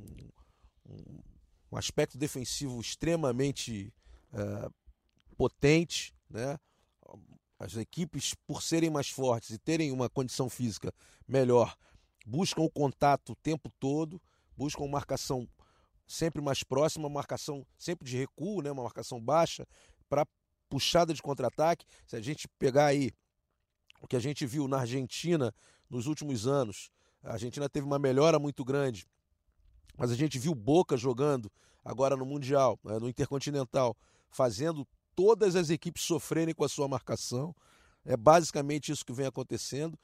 Speaker 2: um, aspecto defensivo extremamente é, potente, né? As equipes, por serem mais fortes e terem uma condição física melhor, buscam o contato o tempo todo, buscam marcação sempre mais próxima, marcação sempre de recuo, né? uma marcação baixa, para puxada de contra-ataque. Se a gente pegar aí o que a gente viu na Argentina nos últimos anos, a Argentina teve uma melhora muito grande, mas a gente viu Boca jogando agora no Mundial, né? no Intercontinental, fazendo todas as equipes sofrerem com a sua marcação. É basicamente isso que vem acontecendo.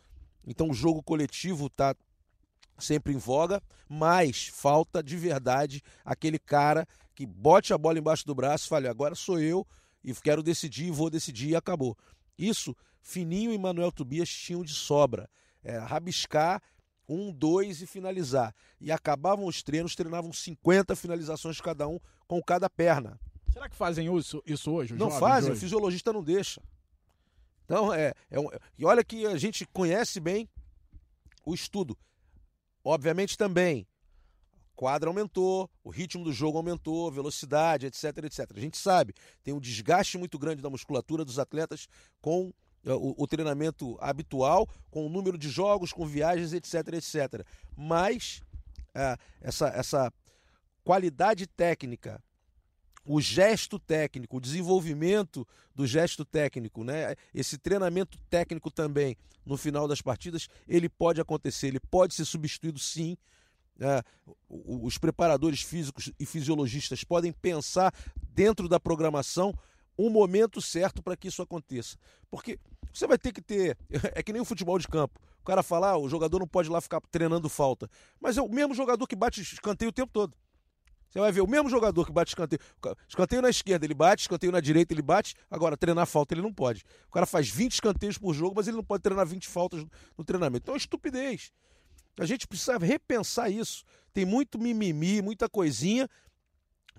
Speaker 2: Então o jogo coletivo está sempre em voga, mas falta de verdade aquele cara que bote a bola embaixo do braço e fale: agora sou eu e quero decidir, vou decidir e acabou. Isso Fininho e Manuel Tobias tinham de sobra. É, rabiscar um, dois e finalizar. E acabavam os treinos, treinavam 50 finalizações cada um com cada perna.
Speaker 1: Será que fazem isso, isso hoje?
Speaker 2: Não fazem, o fisiologista não deixa. Então, é, é um, e olha que a gente conhece bem o estudo. Obviamente também, quadra aumentou, o ritmo do jogo aumentou, velocidade, etc, etc. A gente sabe, tem um desgaste muito grande da musculatura dos atletas com o, o, treinamento habitual, com o número de jogos, com viagens, etc, etc. Mas é, essa, essa qualidade técnica o gesto técnico, o desenvolvimento do gesto técnico, né? esse treinamento técnico também no final das partidas, ele pode acontecer, ele pode ser substituído sim. É, os preparadores físicos e fisiologistas podem pensar dentro da programação um momento certo para que isso aconteça. Porque você vai ter que ter. É que nem o futebol de campo. O cara fala, ah, o jogador não pode lá ficar treinando falta. Mas é o mesmo jogador que bate escanteio o tempo todo. Você vai ver o mesmo jogador que bate escanteio. Escanteio na esquerda ele bate, escanteio na direita ele bate. Agora, treinar falta ele não pode. O cara faz 20 escanteios por jogo, mas ele não pode treinar 20 faltas no treinamento. Então é estupidez. A gente precisa repensar isso. Tem muito mimimi, muita coisinha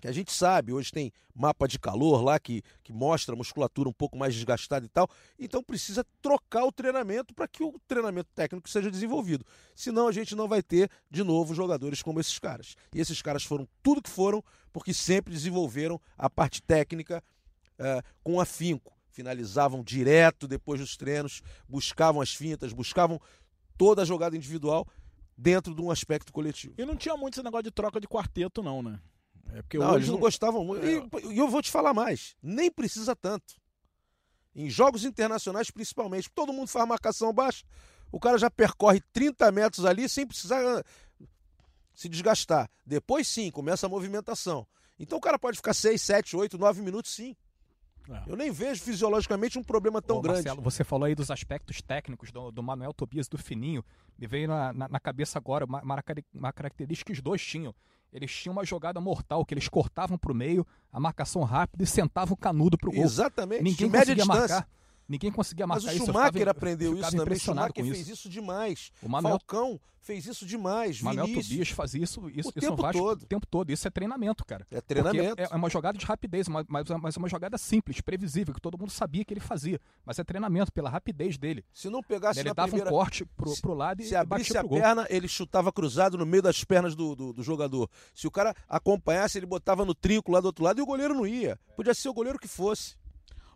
Speaker 2: que a gente sabe, hoje tem mapa de calor lá que, que mostra a musculatura um pouco mais desgastada e tal. Então precisa trocar o treinamento para que o treinamento técnico seja desenvolvido. Senão a gente não vai ter, de novo, jogadores como esses caras. E esses caras foram tudo que foram porque sempre desenvolveram a parte técnica é, com afinco. Finalizavam direto depois dos treinos, buscavam as fintas, buscavam toda a jogada individual dentro de um aspecto coletivo.
Speaker 1: E não tinha muito esse negócio de troca de quarteto, não, né?
Speaker 2: É porque não, hoje... eles não gostavam muito. E, e eu vou te falar mais, nem precisa tanto. Em jogos internacionais, principalmente, todo mundo faz marcação baixa, o cara já percorre 30 metros ali sem precisar ah, se desgastar. Depois sim, começa a movimentação. Então o cara pode ficar 6, 7, 8, 9 minutos sim. É. Eu nem vejo fisiologicamente um problema tão Ô, grande.
Speaker 4: Marcelo, você falou aí dos aspectos técnicos do, do Manuel Tobias do Fininho. Me veio na, na, na cabeça agora uma, uma, característica que os dois tinham. Eles tinham uma jogada mortal que eles cortavam para o meio, a marcação rápida e sentavam o canudo para o gol.
Speaker 2: Exatamente.
Speaker 4: Ninguém conseguia marcar. Ninguém conseguia marcar
Speaker 2: Mas
Speaker 4: o
Speaker 2: Schumacher
Speaker 4: ficava,
Speaker 2: aprendeu isso também. O Schumacher fez isso demais. O Manuel... Falcão fez isso demais.
Speaker 4: Manuel Vinícius. Tobias fazia isso, isso
Speaker 2: o tempo Vasco, todo.
Speaker 4: O tempo todo. Isso é treinamento, cara.
Speaker 2: É treinamento.
Speaker 4: É, é, uma jogada de rapidez, mas, mas é uma jogada simples, previsível, que todo mundo sabia que ele fazia. Mas é treinamento pela rapidez dele.
Speaker 2: Se não pegasse
Speaker 4: ele dava
Speaker 2: primeira...
Speaker 4: um corte pro, pro lado e
Speaker 2: Se abrisse a perna, ele chutava cruzado no meio das pernas do, do, do, jogador. Se o cara acompanhasse, ele botava no trinco lá do outro lado e o goleiro não ia. Podia ser o goleiro que fosse.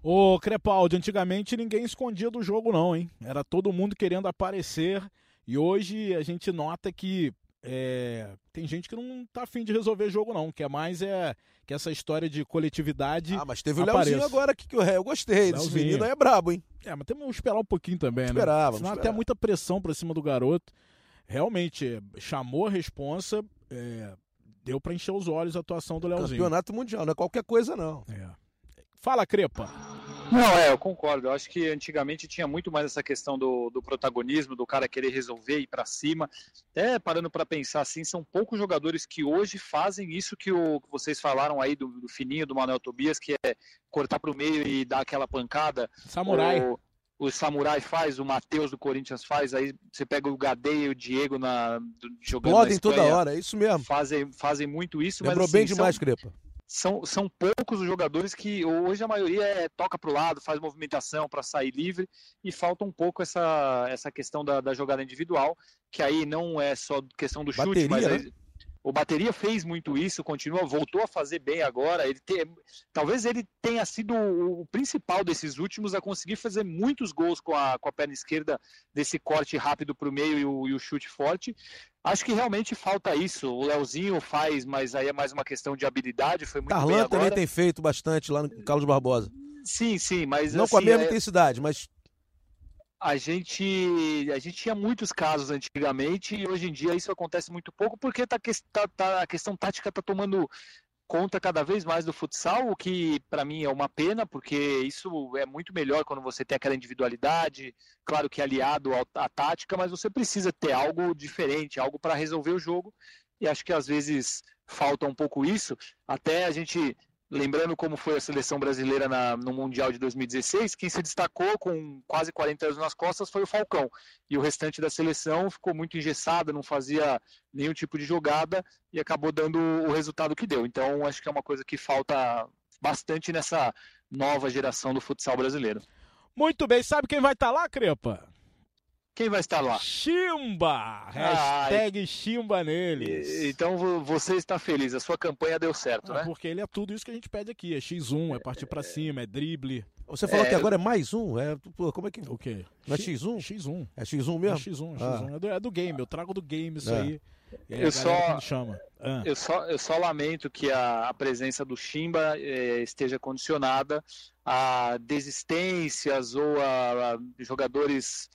Speaker 1: Ô, Crepaldi, antigamente ninguém escondia do jogo, não, hein? Era todo mundo querendo aparecer. E hoje a gente nota que é, tem gente que não tá afim de resolver jogo, não. Que é mais é que essa história de coletividade.
Speaker 2: Ah, mas teve apareça. o Leozinho agora que, que eu gostei. Leozinho. Esse menino aí é brabo, hein?
Speaker 1: É, mas temos que esperar um pouquinho também,
Speaker 2: né? Esperava.
Speaker 1: Senão até muita pressão pra cima do garoto. Realmente, chamou a responsa. É, deu para encher os olhos a atuação do Leozinho.
Speaker 2: Campeonato Mundial, não é qualquer coisa, não.
Speaker 1: É. Fala, Crepa.
Speaker 3: Não, é, eu concordo. Eu acho que antigamente tinha muito mais essa questão do, do protagonismo, do cara querer resolver e ir para cima. Até parando para pensar assim, são poucos jogadores que hoje fazem isso que, o, que vocês falaram aí do, do fininho do Manuel Tobias, que é cortar para o meio e dar aquela pancada.
Speaker 1: Samurai.
Speaker 3: O, o Samurai faz, o Matheus do Corinthians faz, aí você pega o Gadei e o Diego na, jogando
Speaker 2: Podem
Speaker 3: na
Speaker 2: toda hora, é isso mesmo.
Speaker 3: Fazem, fazem muito isso.
Speaker 2: Lembrou mas, assim, bem demais,
Speaker 3: são,
Speaker 2: Crepa
Speaker 3: são, são poucos os jogadores que hoje a maioria é, toca para o lado, faz movimentação para sair livre e falta um pouco essa, essa questão da, da jogada individual, que aí não é só questão do
Speaker 2: Bateria,
Speaker 3: chute, mas
Speaker 2: né?
Speaker 3: o bateria fez muito isso, continua, voltou a fazer bem agora. Ele tem, talvez ele tenha sido o principal desses últimos a conseguir fazer muitos gols com a, com a perna esquerda desse corte rápido para o meio e o, e o chute forte. Acho que realmente falta isso. O Leozinho faz, mas aí é mais uma questão de habilidade. Foi muito
Speaker 2: Tarlan também tem feito bastante lá no Carlos Barbosa.
Speaker 3: Sim, sim, mas
Speaker 2: não
Speaker 3: assim,
Speaker 2: com a mesma
Speaker 3: é...
Speaker 2: intensidade, mas
Speaker 3: a gente a gente tinha muitos casos antigamente e hoje em dia isso acontece muito pouco porque tá, tá, tá a questão tática está tomando conta cada vez mais do futsal, o que para mim é uma pena, porque isso é muito melhor quando você tem aquela individualidade, claro que aliado à tática, mas você precisa ter algo diferente, algo para resolver o jogo, e acho que às vezes falta um pouco isso. Até a gente lembrando como foi a seleção brasileira na, no Mundial de 2016, quem se destacou com quase 40 anos nas costas foi o Falcão. E o restante da seleção ficou muito engessada, não fazia nenhum tipo de jogada e acabou dando o resultado que deu. Então, acho que é uma coisa que falta bastante nessa nova geração do futsal brasileiro.
Speaker 1: Muito bem, sabe quem vai estar tá lá, Crepa?
Speaker 3: Quem vai estar lá?
Speaker 1: Chimba! Hashtag Ai. Chimba neles.
Speaker 3: Então você está feliz, a sua campanha deu certo, ah, né?
Speaker 1: Porque ele é tudo isso que a gente pede aqui: é X1, é partir para cima, é drible.
Speaker 2: Você falou é... que agora é mais um? É, como é que.
Speaker 1: O quê?
Speaker 2: Não é X1?
Speaker 1: X1.
Speaker 2: É X1 mesmo? É
Speaker 1: X1, X1. Ah. É, do, é, do, game, eu trago do game isso é. aí.
Speaker 3: eu só, chama. Ah. Eu, só, eu só lamento que a, a presença do Chimba eh, esteja condicionada a desistências ou a, a jogadores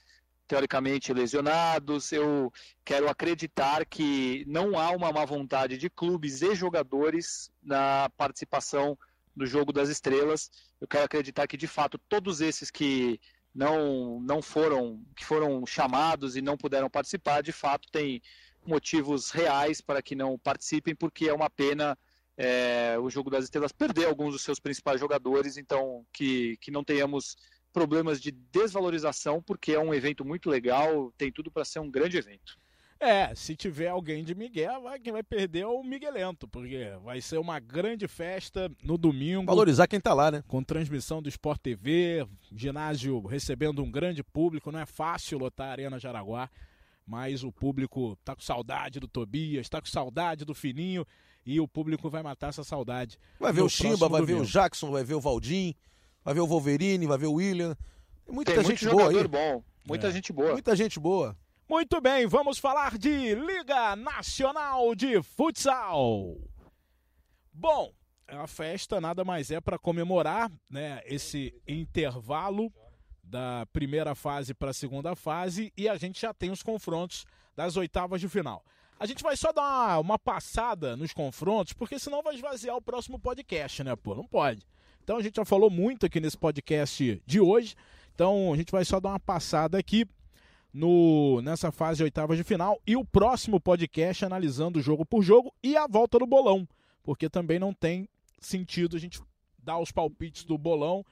Speaker 3: teoricamente lesionados. Eu quero acreditar que não há uma má vontade de clubes e jogadores na participação do jogo das estrelas. Eu quero acreditar que de fato todos esses que não não foram que foram chamados e não puderam participar, de fato têm motivos reais para que não participem, porque é uma pena é, o jogo das estrelas perder alguns dos seus principais jogadores, então que, que não tenhamos problemas de desvalorização, porque é um evento muito legal, tem tudo para ser um grande evento.
Speaker 1: É, se tiver alguém de Miguel, vai, quem vai perder é o Miguelento, porque vai ser uma grande festa no domingo.
Speaker 2: Valorizar quem tá lá, né?
Speaker 1: Com transmissão do Sport TV, ginásio recebendo um grande público. Não é fácil lotar a Arena Jaraguá, mas o público tá com saudade do Tobias, tá com saudade do Fininho e o público vai matar essa saudade.
Speaker 2: Vai ver o Chimba, vai domingo. ver o Jackson, vai ver o Valdim, vai ver o Wolverine, vai ver o William. Tem muita
Speaker 3: Tem
Speaker 2: gente
Speaker 3: muito
Speaker 2: boa aí.
Speaker 3: bom, muita
Speaker 1: É.
Speaker 3: gente boa.
Speaker 2: Muita gente boa.
Speaker 1: Muito bem, vamos falar de Liga Nacional de Futsal. Bom, a festa nada mais é para comemorar né, esse intervalo da primeira fase para a segunda fase e a gente já tem os confrontos das oitavas de final. A gente vai só dar uma, uma passada nos confrontos, porque senão vai esvaziar o próximo podcast, né, pô? Não pode. Então a gente já falou muito aqui nesse podcast de hoje. Então a gente vai só dar uma passada aqui no nessa fase de oitavas de final e o próximo podcast analisando jogo por jogo e a volta do bolão, porque também não tem sentido a gente dar os palpites do bolão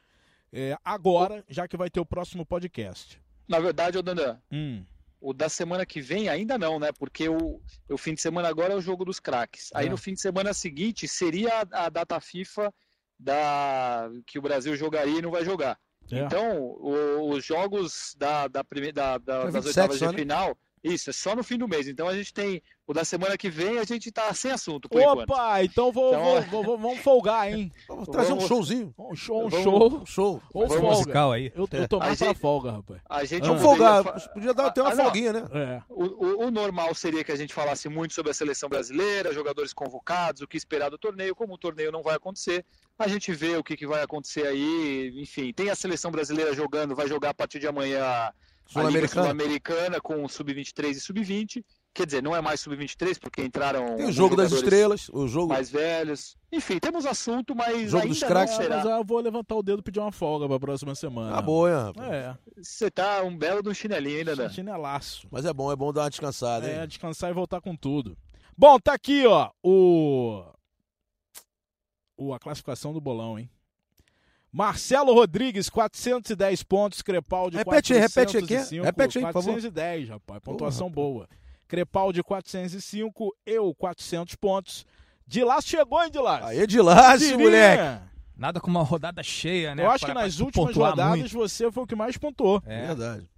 Speaker 1: é, agora, já que vai ter o próximo podcast.
Speaker 3: Na verdade, ô Dandan,
Speaker 1: Hum,
Speaker 3: o da semana que vem ainda não, né? Porque o, o fim de semana agora é o jogo dos craques. Aí
Speaker 1: É.
Speaker 3: no fim de semana seguinte seria a, a data FIFA da que o Brasil jogaria e não vai jogar.
Speaker 1: é.
Speaker 3: Então, o- os jogos da, da primeira, da, da-
Speaker 2: É
Speaker 3: das
Speaker 2: 27
Speaker 3: oitavas de
Speaker 2: né?
Speaker 3: final, isso, é só no fim do mês. Então a gente tem o da semana que vem, a gente tá sem assunto por enquanto.
Speaker 1: Opa, então, vou,
Speaker 3: Então,
Speaker 1: vou- vou- vou- vamos folgar, hein?
Speaker 2: Vamos trazer um
Speaker 3: Vamos-
Speaker 2: showzinho.
Speaker 1: Um show, um
Speaker 3: Vamos-
Speaker 1: show.
Speaker 2: Um show.
Speaker 1: Ou
Speaker 3: Vamos
Speaker 1: folga.
Speaker 4: musical aí.
Speaker 1: Eu, eu tô mais pra
Speaker 3: gente-
Speaker 1: folga, rapaz.
Speaker 3: A gente
Speaker 2: Vamos folgar.
Speaker 3: fa-
Speaker 2: Podia dar, ter uma
Speaker 3: Ah,
Speaker 2: folguinha, né?
Speaker 1: É.
Speaker 3: O, o- o normal seria que a gente falasse muito sobre a seleção brasileira, jogadores convocados, o que esperar do torneio. Como o torneio não vai acontecer, a gente vê o que, que vai acontecer aí. Enfim, tem a seleção brasileira jogando, vai jogar a partir de amanhã
Speaker 2: Sul-Americana.
Speaker 3: Sul-Americana com sub-23 e sub-20. Quer dizer, não é mais sub-23 porque entraram
Speaker 2: Tem o jogo das estrelas, o jogo.
Speaker 3: mais velhos. Enfim, temos assunto, mas
Speaker 2: Jogo
Speaker 3: ainda
Speaker 2: dos craques.
Speaker 1: Ah,
Speaker 3: será.
Speaker 1: mas eu vou levantar o dedo e pedir uma folga pra próxima semana.
Speaker 2: Ah, boa.
Speaker 1: É,
Speaker 3: Você tá um belo do chinelinho ainda, né?
Speaker 1: chinelaço.
Speaker 2: Mas é bom, é bom dar uma descansada, hein?
Speaker 1: É, descansar e voltar com tudo. Bom, tá aqui, ó, o... o a classificação do bolão, hein? Marcelo Rodrigues, 410 pontos, Crepaldi,
Speaker 2: Repete aí, repete aí,
Speaker 1: 405.
Speaker 2: repete aí, por favor.
Speaker 1: 410, rapaz, pontuação
Speaker 2: rapaz.
Speaker 1: boa. Crepaldi, 405, eu, 400 pontos. Dilas chegou, hein, Dilas?
Speaker 2: Aí, de laço,
Speaker 1: Tirinha.
Speaker 2: moleque.
Speaker 4: Nada como uma rodada cheia, né?
Speaker 1: Eu acho
Speaker 4: pra-
Speaker 1: que nas últimas rodadas
Speaker 4: muito.
Speaker 1: você foi o que mais pontuou.
Speaker 4: É.
Speaker 2: Verdade.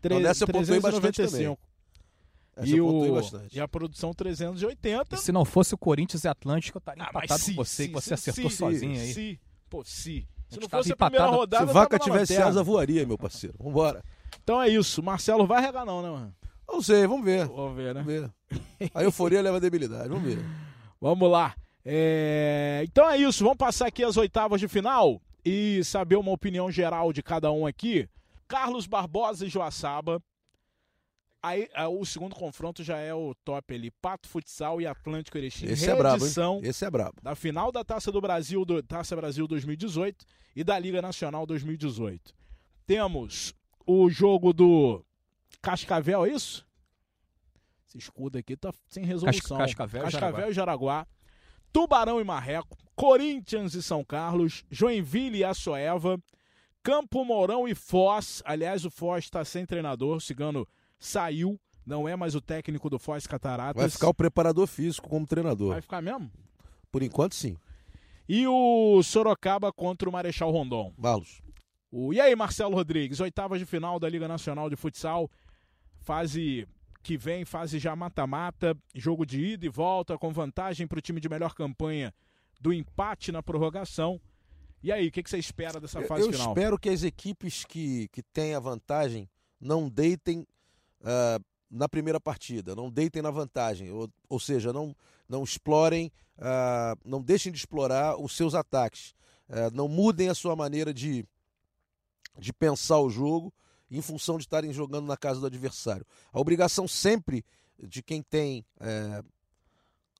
Speaker 1: Tre-
Speaker 2: Então, nessa eu pontuei bastante
Speaker 1: 395.
Speaker 2: Essa
Speaker 1: E, o...
Speaker 2: bastante.
Speaker 1: e a produção 380.
Speaker 4: E se não fosse o Corinthians e Atlético, eu estaria
Speaker 1: Ah,
Speaker 4: empatado
Speaker 1: se,
Speaker 4: com você,
Speaker 1: se,
Speaker 4: que você
Speaker 1: se,
Speaker 4: acertou
Speaker 1: se,
Speaker 4: sozinho aí.
Speaker 1: Se, pô, se. Se não fosse a primeira rodada,
Speaker 2: Se
Speaker 1: eu
Speaker 2: vaca tivesse
Speaker 1: lanterna.
Speaker 2: asa, voaria, meu parceiro. Vambora.
Speaker 1: Então é isso. Marcelo vai regar não, né, mano?
Speaker 2: Não sei, vamos ver.
Speaker 1: Vamos ver, né?
Speaker 2: Vamos ver. A euforia leva a debilidade, vamos ver.
Speaker 1: Vamos lá. É, Então é isso. Vamos passar aqui as oitavas de final e saber uma opinião geral de cada um aqui. Carlos Barbosa e Joaçaba. Aí, ah, o segundo confronto já é o top ali. Pato Futsal e Atlântico Erechim.
Speaker 2: Esse é brabo, hein? Esse é brabo.
Speaker 1: da final da Taça do Brasil, do, Taça Brasil 2018 e da Liga Nacional 2018. Temos o jogo do Cascavel, é isso? Esse escudo aqui tá sem resolução.
Speaker 4: Cascavel e
Speaker 1: Cascavel e Jaraguá. Tubarão e Marreco. Corinthians e São Carlos. Joinville e Açoeva. Campo Mourão e Foz. Aliás, o Foz está sem treinador. O Cigano saiu. Não é mais o técnico do Foz Cataratas.
Speaker 2: Vai ficar o preparador físico como treinador.
Speaker 1: Vai ficar mesmo?
Speaker 2: Por enquanto, sim.
Speaker 1: E o Sorocaba contra o Marechal Rondon.
Speaker 2: Valos.
Speaker 1: O... E aí, Marcelo Rodrigues, oitavas de final da Liga Nacional de Futsal, fase que vem, fase já mata-mata, jogo de ida e volta, com vantagem para o time de melhor campanha do empate na prorrogação. E aí, o que, que você espera dessa
Speaker 2: Eu,
Speaker 1: fase
Speaker 2: eu
Speaker 1: final?
Speaker 2: espero que as equipes que, que têm a vantagem não deitem ah, na primeira partida, não deitem na vantagem, ou, ou seja, não, não explorem, ah, não deixem de explorar os seus ataques, Ah, não mudem a sua maneira de, de pensar o jogo em função de estarem jogando na casa do adversário. A obrigação sempre de quem tem eh,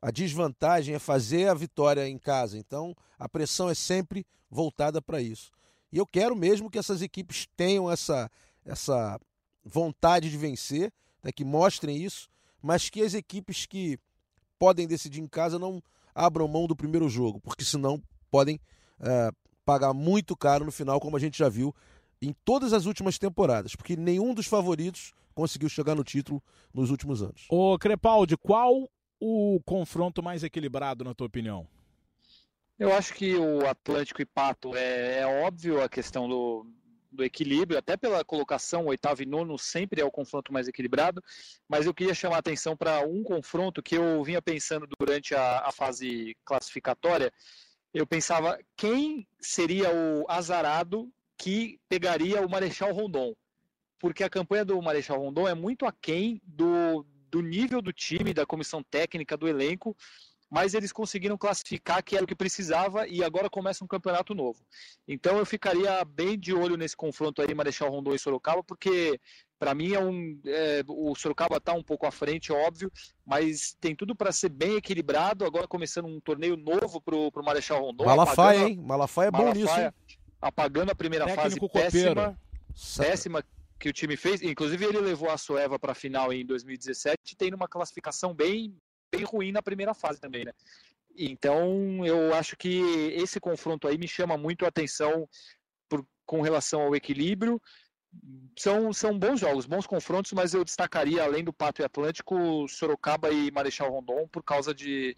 Speaker 2: a desvantagem é fazer a vitória em casa. Então, a pressão é sempre voltada para isso. E eu quero mesmo que essas equipes tenham essa, essa vontade de vencer, né, que mostrem isso, mas que as equipes que podem decidir em casa não abram mão do primeiro jogo, porque senão podem eh, pagar muito caro no final, como a gente já viu em todas as últimas temporadas, porque nenhum dos favoritos conseguiu chegar no título nos últimos anos.
Speaker 1: Ô Crepaldi, qual o confronto mais equilibrado, na tua opinião?
Speaker 3: Eu acho que o Atlântico e Pato é, é óbvio a questão do, do equilíbrio, até pela colocação, oitavo e nono sempre é o confronto mais equilibrado, mas eu queria chamar a atenção para um confronto que eu vinha pensando durante a, a, fase classificatória. Eu pensava quem seria o azarado que pegaria o Marechal Rondon, porque a campanha do Marechal Rondon é muito aquém do, do nível do time, da comissão técnica, do elenco, mas eles conseguiram classificar que era o que precisava e agora começa um campeonato novo. Então eu ficaria bem de olho nesse confronto aí, Marechal Rondon e Sorocaba, porque para mim é um, é, o Sorocaba está um pouco à frente, óbvio, mas tem tudo para ser bem equilibrado. Agora começando um torneio novo para o Marechal Rondon.
Speaker 2: Malafaia, apagando, hein? Malafaia é bom Malafaia, nisso. Hein?
Speaker 3: Apagando a primeira Técnico fase péssima, péssima que o time fez. Inclusive ele levou a Soeva para a final em 2017, tendo uma classificação bem bem ruim na primeira fase também, né? Então, eu acho que esse confronto aí me chama muito a atenção por, com relação ao equilíbrio. São, são bons jogos, bons confrontos, mas eu destacaria, além do Pato e Atlântico, Sorocaba e Marechal Rondon, por causa de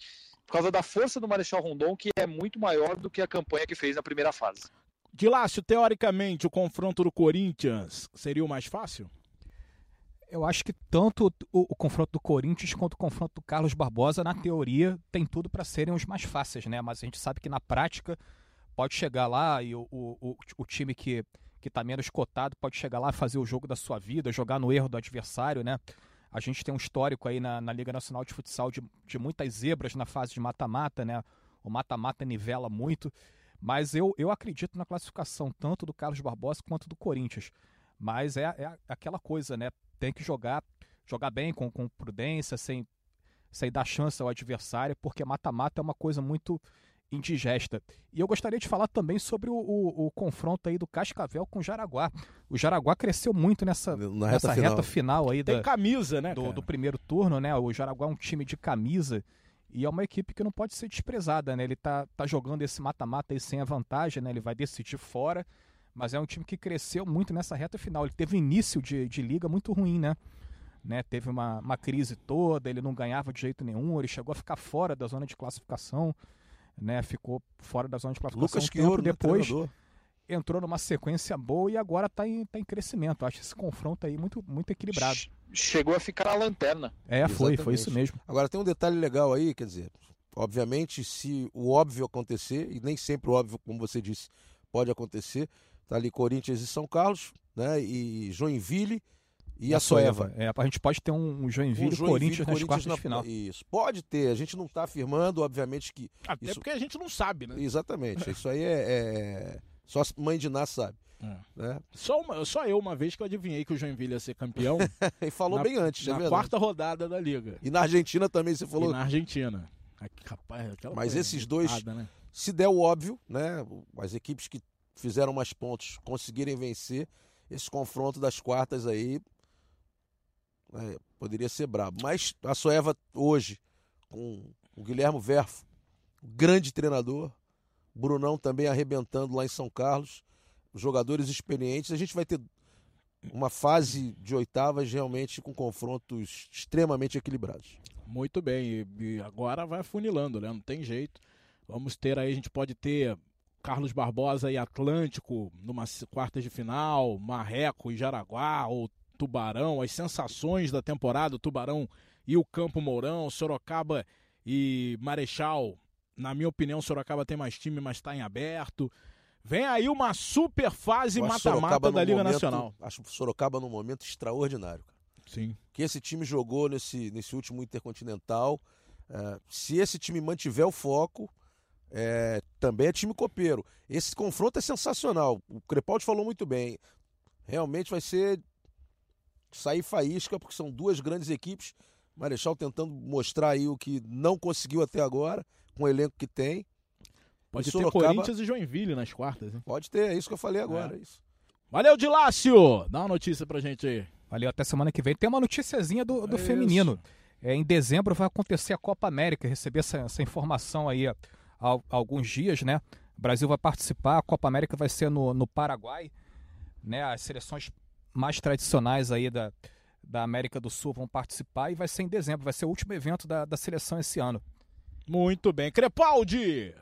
Speaker 3: por causa da força do Marechal Rondon, que é muito maior do que a campanha que fez na primeira fase.
Speaker 1: Dilácio, teoricamente, o confronto do Corinthians seria o mais fácil?
Speaker 4: Eu acho que tanto o, o, confronto do Corinthians quanto o confronto do Carlos Barbosa, na teoria, tem tudo para serem os mais fáceis, né? Mas a gente sabe que na prática pode chegar lá e o, o, o time que que está menos cotado pode chegar lá fazer o jogo da sua vida, jogar no erro do adversário, né? A gente tem um histórico aí na, na Liga Nacional de Futsal de, de muitas zebras na fase de mata-mata, né? O mata-mata nivela muito, mas eu, eu acredito na classificação tanto do Carlos Barbosa quanto do Corinthians. Mas é, é aquela coisa, né? Tem que jogar jogar bem, com, com prudência, sem, sem dar chance ao adversário, porque mata-mata é uma coisa muito indigesta. E eu gostaria de falar também sobre o, o, o, confronto aí do Cascavel com o Jaraguá. O Jaraguá cresceu muito nessa, Na nessa reta, reta final. aí
Speaker 1: Tem da, camisa, né,
Speaker 4: do, do, primeiro turno, né? O Jaraguá é um time de camisa e é uma equipe que não pode ser desprezada, né? Ele tá, tá jogando esse mata-mata aí sem a vantagem, né? Ele vai decidir fora mas é um time que cresceu muito nessa reta final. Ele teve início de, de liga muito ruim, né? né? Teve uma, uma crise toda, ele não ganhava de jeito nenhum, ele chegou a ficar fora da zona de classificação, né? Ficou fora da zona de classificação
Speaker 2: Lucas um tempo
Speaker 4: né, depois. Entrou numa sequência boa e agora está em, tá em crescimento. Acho esse confronto aí muito, muito equilibrado.
Speaker 3: Chegou a ficar na lanterna.
Speaker 4: É, Exatamente. foi, foi isso mesmo.
Speaker 2: Agora tem um detalhe legal aí, quer dizer, obviamente, se o óbvio acontecer, e nem sempre o óbvio, como você disse, pode acontecer, Tá ali Corinthians e São Carlos, né? E Joinville e a, a Soeva.
Speaker 4: É, a gente pode ter um Joinville, um Joinville Corinthians, nas quartas na, de final.
Speaker 2: Isso, pode ter. A gente não está afirmando, obviamente que.
Speaker 1: Até
Speaker 2: isso...
Speaker 1: porque a gente não sabe, né?
Speaker 2: Exatamente. isso aí é, é... Só a mãe de Ná sabe. É. Né?
Speaker 1: Só, uma, só eu, uma vez que eu adivinhei que o Joinville ia ser campeão.
Speaker 2: e falou na, bem antes,
Speaker 1: Na
Speaker 2: é
Speaker 1: quarta rodada da Liga.
Speaker 2: E na Argentina também você falou.
Speaker 1: E na Argentina. Rapaz,
Speaker 2: Mas esses dois, né? se der o óbvio, né? As equipes que fizeram mais pontos, conseguirem vencer esse confronto das quartas aí, é, poderia ser brabo. Mas a Soeva hoje, com o Guilherme Verfo, grande treinador, Brunão também arrebentando lá em São Carlos, jogadores experientes, a gente vai ter uma fase de oitavas realmente com confrontos extremamente equilibrados.
Speaker 1: Muito bem, e agora vai funilando, né? Não tem jeito. Vamos ter aí, a gente pode ter Carlos Barbosa e Atlântico numa quarta de final, Marreco e Jaraguá, ou Tubarão, as sensações da temporada, Tubarão e o Campo Mourão, Sorocaba e Marechal. Na minha opinião, Sorocaba tem mais time, mas está em aberto. Vem aí uma super fase mata-mata da Liga
Speaker 2: momento,
Speaker 1: Nacional.
Speaker 2: Acho o Sorocaba num momento extraordinário.
Speaker 1: Sim.
Speaker 2: Que esse time jogou nesse, nesse último Intercontinental. Uh, se esse time mantiver o foco, é, também é time copeiro. Esse confronto é sensacional. O Crepaldi falou muito bem. Realmente vai ser sair faísca, porque são duas grandes equipes. Marechal tentando mostrar aí o que não conseguiu até agora, com o elenco que tem.
Speaker 1: Pode e ter Sorocaba... Corinthians e Joinville nas quartas, hein?
Speaker 2: Pode ter, é isso que eu falei agora. É. é isso.
Speaker 1: Valeu, Dilácio! Dá uma notícia pra gente aí.
Speaker 4: Valeu, até semana que vem. Tem uma noticiazinha do, do é feminino. É, em dezembro vai acontecer a Copa América. Receber essa, essa informação aí. Ó alguns dias, né? O Brasil vai participar, a Copa América vai ser no, no Paraguai, né? As seleções mais tradicionais aí da, da América do Sul vão participar e vai ser em dezembro, vai ser o último evento da, da seleção esse ano.
Speaker 1: Muito bem. Crepaldi!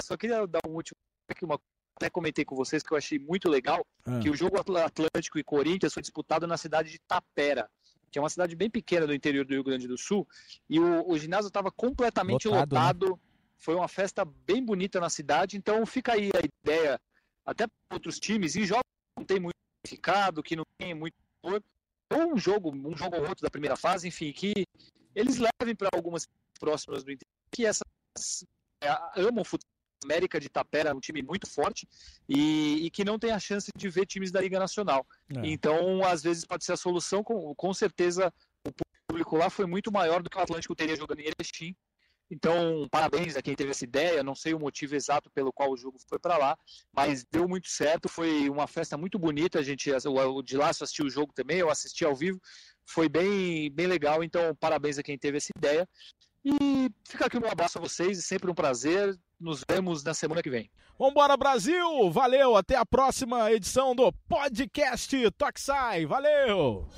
Speaker 3: Só queria dar um último aqui, uma até comentei com vocês que eu achei muito legal,
Speaker 1: Ah.
Speaker 3: que o jogo Atlântico e Corinthians foi disputado na cidade de Tapera, que é uma cidade bem pequena do interior do Rio Grande do Sul, e o, o ginásio estava completamente
Speaker 4: Lotado,
Speaker 3: lotado.
Speaker 4: né?
Speaker 3: Foi uma festa bem bonita na cidade, então fica aí a ideia, até para outros times, em jogos que não tem muito significado, que não tem muito ou um jogo, um jogo ou outro da primeira fase, enfim, que eles levem para algumas próximas do interior, que essas é, amam o futebol. América de Tapera é um time muito forte e, e que não tem a chance de ver times da Liga Nacional.
Speaker 1: É.
Speaker 3: Então, às vezes, pode ser a solução. Com, com certeza, o público lá foi muito maior do que o Atlântico teria jogando em Erechim. Então, parabéns a quem teve essa ideia. Não sei o motivo exato pelo qual o jogo foi para lá, mas deu muito certo. Foi uma festa muito bonita. A gente, o, de lá assistiu o jogo também, eu assisti ao vivo. Foi bem, bem legal. Então, parabéns a quem teve essa ideia. E fica aqui um abraço a vocês, sempre um prazer. Nos vemos na semana que vem.
Speaker 1: Vambora, Brasil! Valeu! Até a próxima edição do podcast Toxai. Valeu!